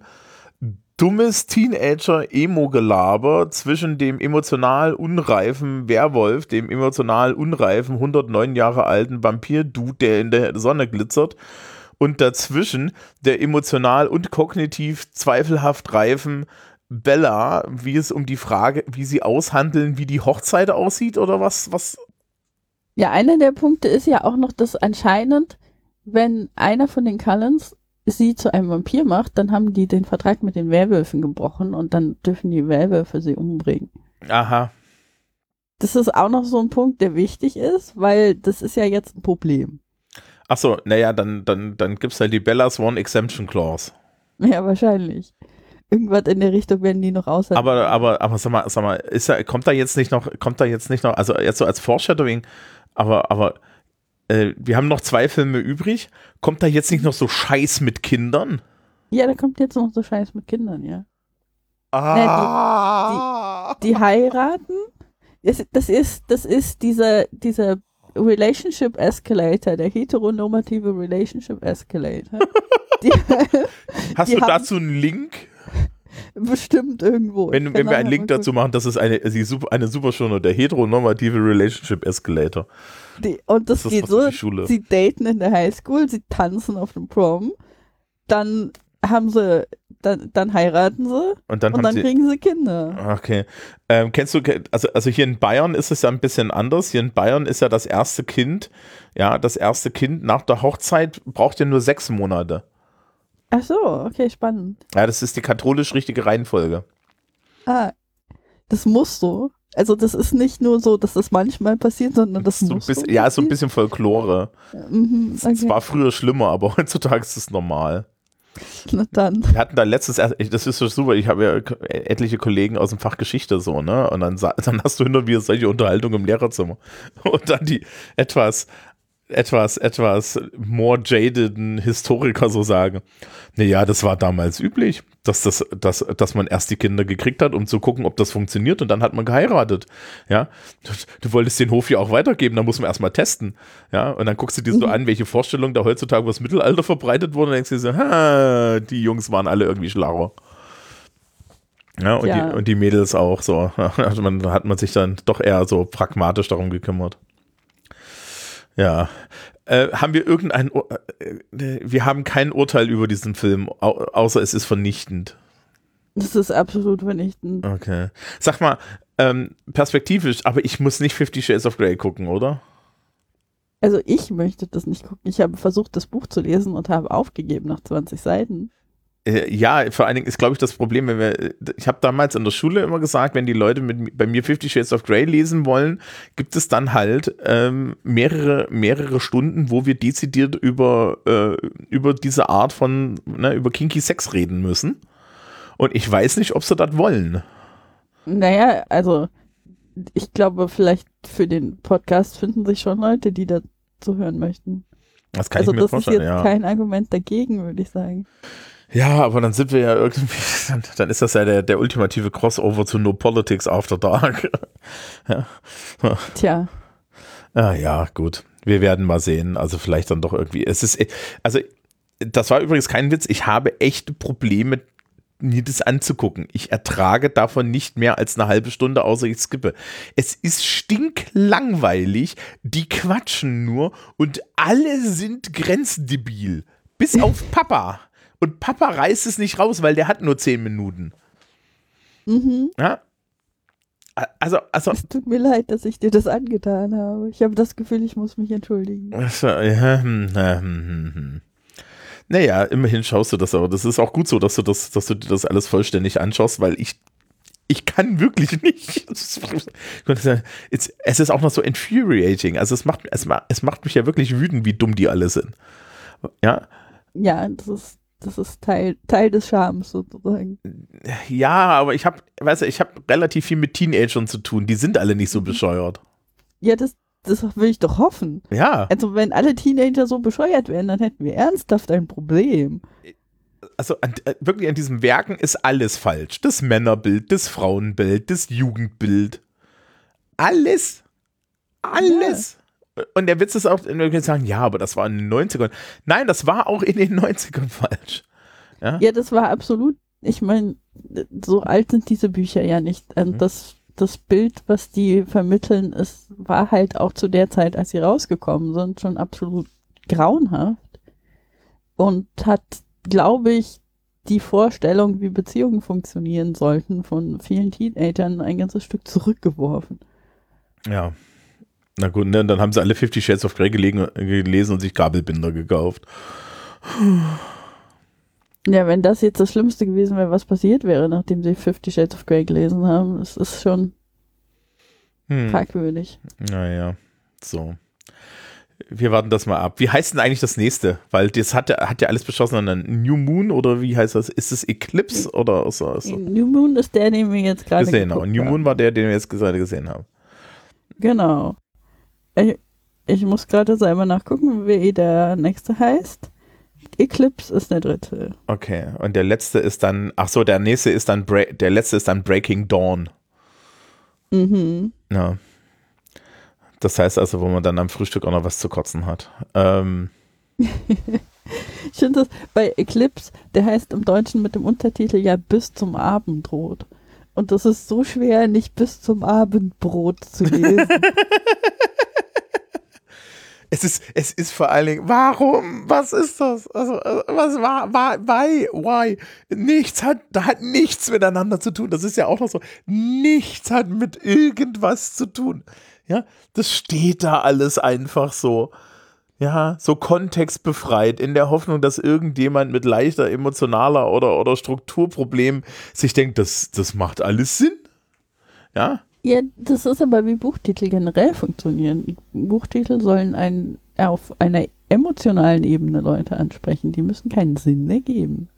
dummes Teenager-Emo-Gelaber zwischen dem emotional unreifen Werwolf, dem emotional unreifen 109 Jahre alten Vampir-Dude, der in der Sonne glitzert, und dazwischen der emotional und kognitiv zweifelhaft reifen Bella, wie es um die Frage, wie sie aushandeln, wie die Hochzeit aussieht oder was, was Ja, einer der Punkte ist ja auch noch, dass anscheinend, wenn einer von den Cullens sie zu einem Vampir macht, dann haben die den Vertrag mit den Werwölfen gebrochen und dann dürfen die Werwölfe sie umbringen. Aha. Das ist auch noch so ein Punkt, der wichtig ist, weil das ist ja jetzt ein Problem. Achso, naja, dann, dann, dann gibt es halt die Bella's One Exemption Clause. Ja, wahrscheinlich. Irgendwas in der Richtung werden die noch aushalten. Aber, aber, aber sag mal, sag mal, ist da, kommt da jetzt nicht noch, kommt da jetzt nicht noch, also jetzt so als Foreshadowing, aber, aber äh, wir haben noch zwei Filme übrig. Kommt da jetzt nicht noch so Scheiß mit Kindern? ja, da kommt jetzt noch so Scheiß mit Kindern, ja. Ah. Die heiraten. Das, das ist, das ist dieser, dieser Relationship Escalator, der heteronormative Relationship Escalator. die, Hast die du haben- dazu einen Link? Bestimmt irgendwo. Wenn, wenn wir einen Link dazu machen, das ist eine, die super, eine super Schöne, der heteronormative Relationship Escalator. Die, und das, Das geht so, sie daten in der Highschool, sie tanzen auf dem Prom, dann haben sie, dann, dann heiraten sie Und dann und dann sie. kriegen sie Kinder. Okay. Ähm, kennst du, also, also hier in Bayern ist es ja ein bisschen anders. Hier in Bayern ist ja das erste Kind, ja, das erste Kind nach der Hochzeit braucht ja nur sechs Monate. Ach so, okay, spannend. Ja, das ist die katholisch richtige Reihenfolge. Ah, das muss so. Also das ist nicht nur so, dass das manchmal passiert, sondern das So muss bisschen, so ja, ist so ein bisschen Folklore. Mhm, Es okay. war früher schlimmer, aber heutzutage ist es normal. Na dann. Wir hatten da letztens, erst- das ist so super, ich habe ja etliche Kollegen aus dem Fach Geschichte so, ne? Und dann, dann hast du hin und wieder solche Unterhaltungen im Lehrerzimmer. Und dann die etwas, etwas, etwas more jadeden Historiker so sagen, naja, das war damals üblich, dass, das, dass, dass man erst die Kinder gekriegt hat, um zu gucken, ob das funktioniert und dann hat man geheiratet. Ja, du, du wolltest den Hof ja auch weitergeben, da muss man erstmal testen. Ja, und dann guckst du dir so an, welche Vorstellung da heutzutage über das Mittelalter verbreitet wurde und denkst dir so, ha, die Jungs waren alle irgendwie schlauer. Ja, und, Ja. Die, und die Mädels auch so. Also man, da hat man sich dann doch eher so pragmatisch darum gekümmert. Ja. Äh, haben wir irgendein, Ur äh, wir haben kein Urteil über diesen Film, au außer es ist vernichtend. Das ist absolut vernichtend. Okay. Sag mal, ähm, perspektivisch, aber ich muss nicht Fifty Shades of Grey gucken, oder? Also ich möchte das nicht gucken. Ich habe versucht, das Buch zu lesen und habe aufgegeben nach 20 Seiten. Äh, ja, vor allen Dingen ist, glaube ich, das Problem, wenn wir, ich habe damals in der Schule immer gesagt, wenn die Leute mit, bei mir Fifty Shades of Grey lesen wollen, gibt es dann halt ähm, mehrere, mehrere Stunden, wo wir dezidiert über, äh, über diese Art von, ne, über Kinky Sex reden müssen. Und ich weiß nicht, ob sie das wollen. Naja, also ich glaube, vielleicht für den Podcast finden sich schon Leute, die dazu hören möchten. Das kann also ich mir das ist vorstellen, jetzt ja. kein Argument dagegen, würde ich sagen. Ja, aber dann sind wir ja irgendwie, dann, dann ist das ja der, der ultimative Crossover zu No Politics After Dark. ja. Tja, Ah, ja, gut. Wir werden mal sehen. Also vielleicht dann doch irgendwie. Es ist, also das war übrigens kein Witz. Ich habe echte Probleme, mir das anzugucken. Ich ertrage davon nicht mehr als eine halbe Stunde, außer ich skippe. Es ist stinklangweilig. Die quatschen nur und alle sind grenzdebil. Bis auf Papa. Und Papa reißt es nicht raus, weil der hat nur zehn Minuten. mhm. Ja? Also, also, es tut mir leid, dass ich dir das angetan habe. Ich habe das Gefühl, ich muss mich entschuldigen. Also, ja, hm, hm, hm, hm. Naja, immerhin schaust du das aber. Das ist auch gut so, dass du das, dass du dir das alles vollständig anschaust, weil ich, ich kann wirklich nicht. Es ist- auch noch so infuriating. Also es macht, es, ma- es macht mich ja wirklich wütend, wie dumm die alle sind. Ja, Ja, das ist, das ist Teil, Teil des Charmes sozusagen. ja, aber ich habe, weißt du, ich habe relativ viel mit Teenagern zu tun. Die sind alle nicht so bescheuert. Ja, das, das will ich doch hoffen. Ja. Also wenn alle Teenager so bescheuert wären, dann hätten wir ernsthaft ein Problem. Also an, äh, wirklich an diesem Werken ist alles falsch. Das Männerbild, das Frauenbild, das Jugendbild. Alles. Alles. Und der Witz ist auch, wir können sagen, ja, aber das war in den 90ern. Nein, das war auch in den 90ern falsch. Ja, Ja, das war absolut, ich meine, so alt sind diese Bücher ja nicht. Also Mhm. das, das Bild, was die vermitteln, ist, war halt auch zu der Zeit, als sie rausgekommen sind, schon absolut grauenhaft. Und hat, glaube ich, die Vorstellung, wie Beziehungen funktionieren sollten, von vielen Teenagern ein ganzes Stück zurückgeworfen. ja. Na gut, ne, dann haben sie alle Fifty Shades of Grey gelegen, gelesen und sich Kabelbinder gekauft. Ja, wenn das jetzt das Schlimmste gewesen wäre, was passiert wäre, nachdem sie Fifty Shades of Grey gelesen haben, es ist schon Hm. fragwürdig. Naja, so. Wir warten das mal ab. Wie heißt denn eigentlich das nächste? Weil das hat ja, hat ja alles beschlossen. Dann New Moon oder wie heißt das? Ist es Eclipse oder so? so. New Moon ist der, den wir jetzt gerade Gesehen haben. New. Moon war der, den wir jetzt gerade gesehen haben. Genau. Ich, ich muss gerade selber nachgucken, wie der nächste heißt. Eclipse ist der dritte. Okay. Und der letzte ist dann, ach so, der nächste ist dann, Bra der letzte ist dann Breaking Dawn. Mhm. Ja. Das heißt also, wo man dann am Frühstück auch noch was zu kotzen hat. Ähm, Ich finde das bei Eclipse, der heißt im Deutschen mit dem Untertitel ja bis zum Abendbrot. Und das ist so schwer, nicht bis zum Abendbrot zu lesen. es ist, es ist vor allen Dingen, warum? Was ist das? Also, äh, was war, war, why, why? Nichts hat, da hat nichts miteinander zu tun. Das ist ja auch noch so. Nichts hat mit irgendwas zu tun. Ja, das steht da alles einfach so. Ja, so kontextbefreit, in der Hoffnung, dass irgendjemand mit leichter emotionaler oder, oder Strukturproblem sich denkt, das, das macht alles Sinn. Ja, ja, das ist aber wie Buchtitel generell funktionieren. Buchtitel sollen ein, auf einer emotionalen Ebene Leute ansprechen. Die müssen keinen Sinn ergeben.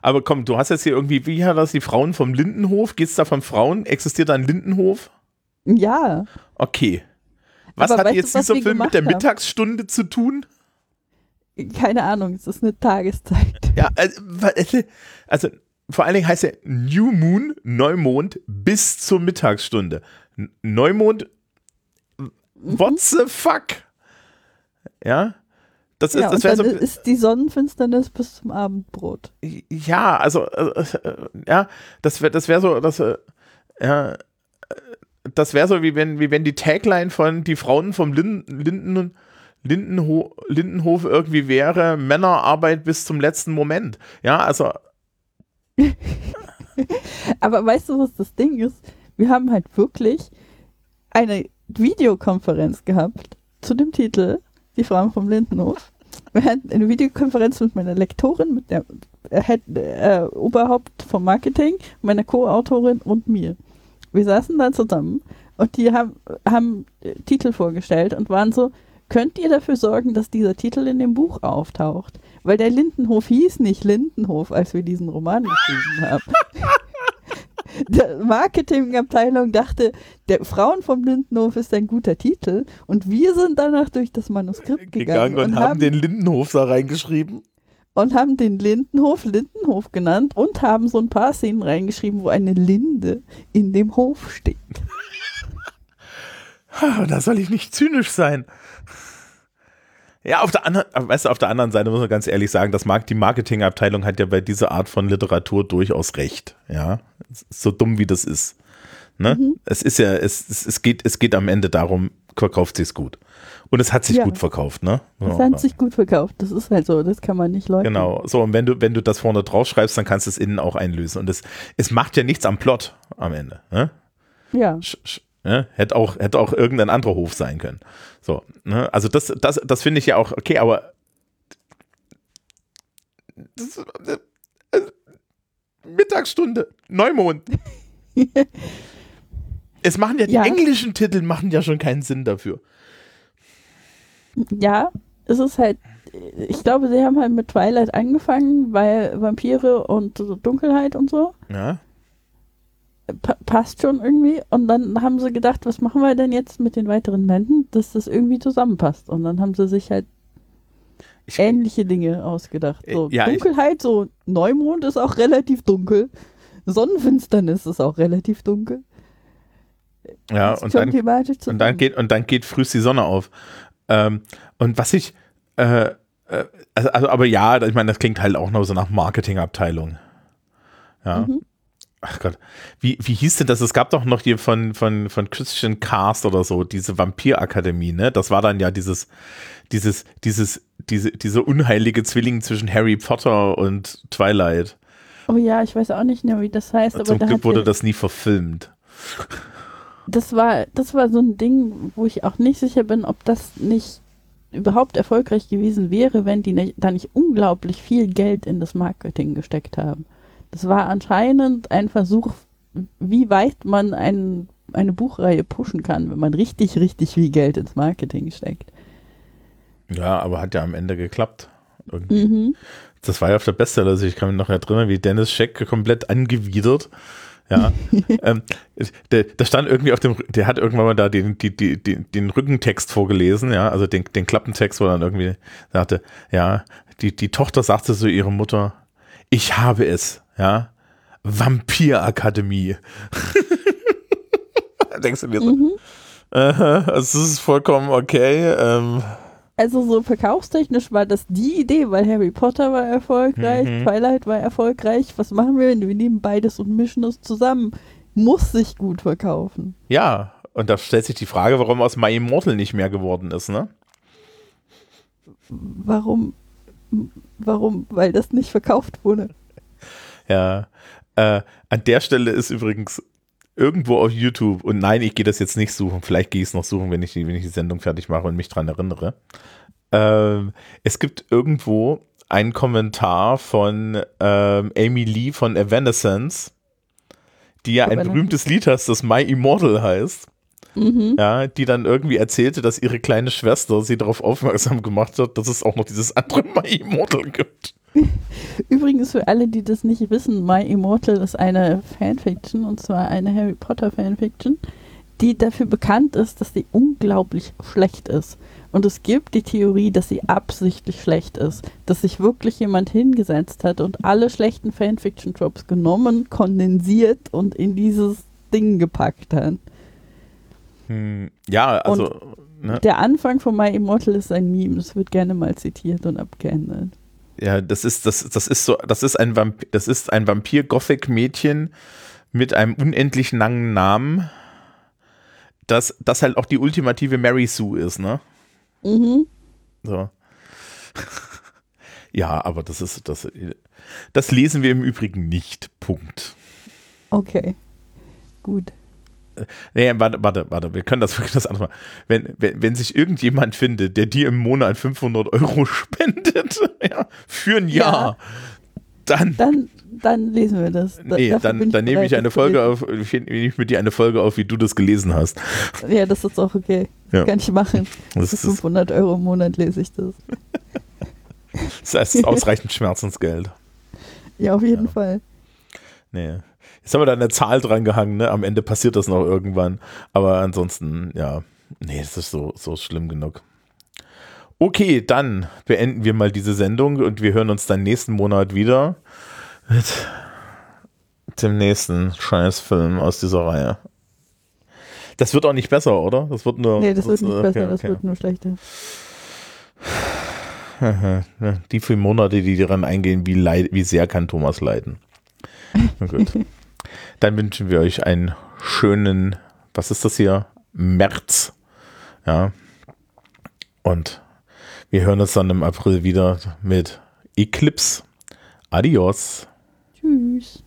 Aber komm, du hast jetzt hier irgendwie, wie hat das die Frauen vom Lindenhof? Geht es da von Frauen? Existiert da ein Lindenhof? Ja, Okay. Was Aber hat du, jetzt was dieser Film mit der haben? Mittagsstunde zu tun? keine Ahnung, es ist eine Tageszeit. Ja, also, wa- also vor allen Dingen heißt er New Moon, Neumond bis zur Mittagsstunde. Neumond, what the fuck? Ja, das ist, ja, das so. ist die Sonnenfinsternis bis zum Abendbrot. Ja, also, äh, äh, ja, das wäre das wär so, das, äh, ja, äh, das wäre so, wie wenn, wie wenn die Tagline von die Frauen vom Linden, Linden, Lindenho Lindenhof irgendwie wäre, Männerarbeit bis zum letzten Moment. Ja, also, Aber weißt du, was das Ding ist? Wir haben halt wirklich eine Videokonferenz gehabt zu dem Titel Die Frauen vom Lindenhof. Wir hatten eine Videokonferenz mit meiner Lektorin, mit der äh, Head, äh, Oberhaupt vom Marketing, meiner Co-Autorin und mir. Wir saßen da zusammen und die haben, haben Titel vorgestellt und waren so, könnt ihr dafür sorgen, dass dieser Titel in dem Buch auftaucht? Weil der Lindenhof hieß nicht Lindenhof, als wir diesen Roman geschrieben haben. Die Marketingabteilung dachte, der Frauen vom Lindenhof ist ein guter Titel und wir sind danach durch das Manuskript gegangen, gegangen und, haben den Lindenhof da reingeschrieben. und haben den Lindenhof Lindenhof genannt und haben so ein paar Szenen reingeschrieben, wo eine Linde in dem Hof steht. Ha, Da soll ich nicht zynisch sein. Ja, auf der anderen, weißt du, auf der anderen Seite muss man ganz ehrlich sagen, das Mark die Marketingabteilung hat ja bei dieser Art von Literatur durchaus recht. Ja, so dumm wie das ist. Ne? Mhm. Es ist ja, es, es, es, geht, es geht am Ende darum, verkauft sich's gut. Und es hat sich Ja. gut verkauft, ne? Ja. hat sich gut verkauft. Das ist halt so, das kann man nicht leugnen. Genau, so und wenn du, wenn du das vorne drauf schreibst, dann kannst du es innen auch einlösen. Und es, es macht ja nichts am Plot am Ende. Ne? Ja. Sch- Ne? Hätte, auch, hätte auch irgendein anderer Hof sein können. So, ne? Also das, das, das finde ich ja auch okay, aber das, äh, äh, Mittagsstunde, Neumond. es machen ja die Ja. englischen Titel machen ja schon keinen Sinn dafür. Ja, es ist halt, ich glaube, sie haben halt mit Twilight angefangen, weil Vampire und Dunkelheit und so. Ja, pa passt schon irgendwie. Und dann haben sie gedacht, was machen wir denn jetzt mit den weiteren Wänden, dass das irgendwie zusammenpasst. Und dann haben sie sich halt Ich- ähnliche Dinge ausgedacht. So ja, ich- Dunkelheit, so Neumond ist auch relativ dunkel. Sonnenfinsternis ist auch relativ dunkel. Ja, und dann, und dann geht und dann geht frühst die Sonne auf. Ähm, und was ich, äh, äh, also, also, aber ja, ich meine, das klingt halt auch noch so nach Marketingabteilung. Ja. Mhm. Ach Gott. Wie, wie hieß denn das? Es gab doch noch hier von, von, von Christian Cast oder so, diese Vampirakademie, ne? Das war dann ja dieses, dieses, dieses, diese, diese unheilige Zwilling zwischen Harry Potter und Twilight. Oh ja, ich weiß auch nicht mehr, wie das heißt, aber Zum da Glück wurde ja- das nie verfilmt. das war, das war so ein Ding, wo ich auch nicht sicher bin, ob das nicht überhaupt erfolgreich gewesen wäre, wenn die nicht, da nicht unglaublich viel Geld in das Marketing gesteckt haben. Das war anscheinend ein Versuch, wie weit man ein, eine Buchreihe pushen kann, wenn man richtig, richtig viel Geld ins Marketing steckt. Ja, aber hat ja am Ende geklappt. Mhm. Das war ja auf der Bestseller, ich kann mich noch erinnern, wie Dennis Scheck komplett angewidert. Ja, ähm, der, der stand irgendwie auf dem, der hat irgendwann mal da den, die, die, die, den Rückentext vorgelesen, ja, also den, den Klappentext, wo er dann irgendwie sagte, ja, die, die Tochter sagte zu ihrer Mutter, ich habe es, ja, Vampirakademie. Denkst du dir so, Mhm. das ist vollkommen okay, ähm, Also so verkaufstechnisch war das die Idee, weil Harry Potter war erfolgreich, Mhm. Twilight war erfolgreich. Was machen wir? Wir nehmen beides und mischen es zusammen. Muss sich gut verkaufen. Ja, und da stellt sich die Frage, warum aus My Immortal nicht mehr geworden ist, ne? Warum? Warum? Weil das nicht verkauft wurde. Ja. Äh, an der Stelle ist übrigens irgendwo auf YouTube, und nein, ich gehe das jetzt nicht suchen, vielleicht gehe ich es noch suchen, wenn ich, die, wenn ich die Sendung fertig mache und mich dran erinnere. Ähm, es gibt irgendwo einen Kommentar von ähm, Amy Lee von Evanescence, die ja ein berühmtes Lied hat, das My Immortal heißt. Mhm. ja, die dann irgendwie erzählte, dass ihre kleine Schwester sie darauf aufmerksam gemacht hat, dass es auch noch dieses andere My Immortal gibt. Übrigens für alle, die das nicht wissen, My Immortal ist eine Fanfiction und zwar eine Harry Potter Fanfiction, die dafür bekannt ist, dass sie unglaublich schlecht ist. Und es gibt die Theorie, dass sie absichtlich schlecht ist, dass sich wirklich jemand hingesetzt hat und alle schlechten Fanfiction-Tropes genommen, kondensiert und in dieses Ding gepackt hat. Hm, ja, also, ne, Der Anfang von My Immortal ist ein Meme, das wird gerne mal zitiert und abgeändert. Ja, das ist, das, das ist so, das ist ein Vampir, das ist ein Vampir-Gothic-Mädchen mit einem unendlich langen Namen, das, das halt auch die ultimative Mary Sue ist, ne? Mhm. So. ja, aber das ist, das, das lesen wir im Übrigen nicht. Punkt. Okay. Gut. Nee, warte, warte, warte, wir können das wirklich das andere mal. Wenn, wenn, wenn sich irgendjemand findet, der dir im Monat 500 Euro spendet, ja, für ein Ja. Jahr, dann, Dann, dann lesen wir das. Da- nee, dann, dann nehme ich eine Folge auf, ich nehme ich mit dir eine Folge auf, wie du das gelesen hast. Ja, das ist auch okay. Das Ja. kann ich machen. Das Für ist, 500 Euro im Monat lese ich das. das ist ausreichend Schmerzensgeld. Ja, auf jeden Ja. Fall. Nee. Jetzt haben wir da eine Zahl dran gehangen, ne? Am Ende passiert das noch irgendwann. Aber ansonsten, ja, nee, es ist so, so schlimm genug. Okay, dann beenden wir mal diese Sendung und wir hören uns dann nächsten Monat wieder mit dem nächsten Scheißfilm aus dieser Reihe. Das wird auch nicht besser, oder? Das wird nur. Nee, das wird nicht okay, besser, das okay. wird nur schlechter. Die vier Monate, die daran eingehen, wie, leid, wie sehr kann Thomas leiden. Na gut. Dann wünschen wir euch einen schönen, was ist das hier? März. Ja. Und wir hören uns dann im April wieder mit Eclipse. Adios. Tschüss.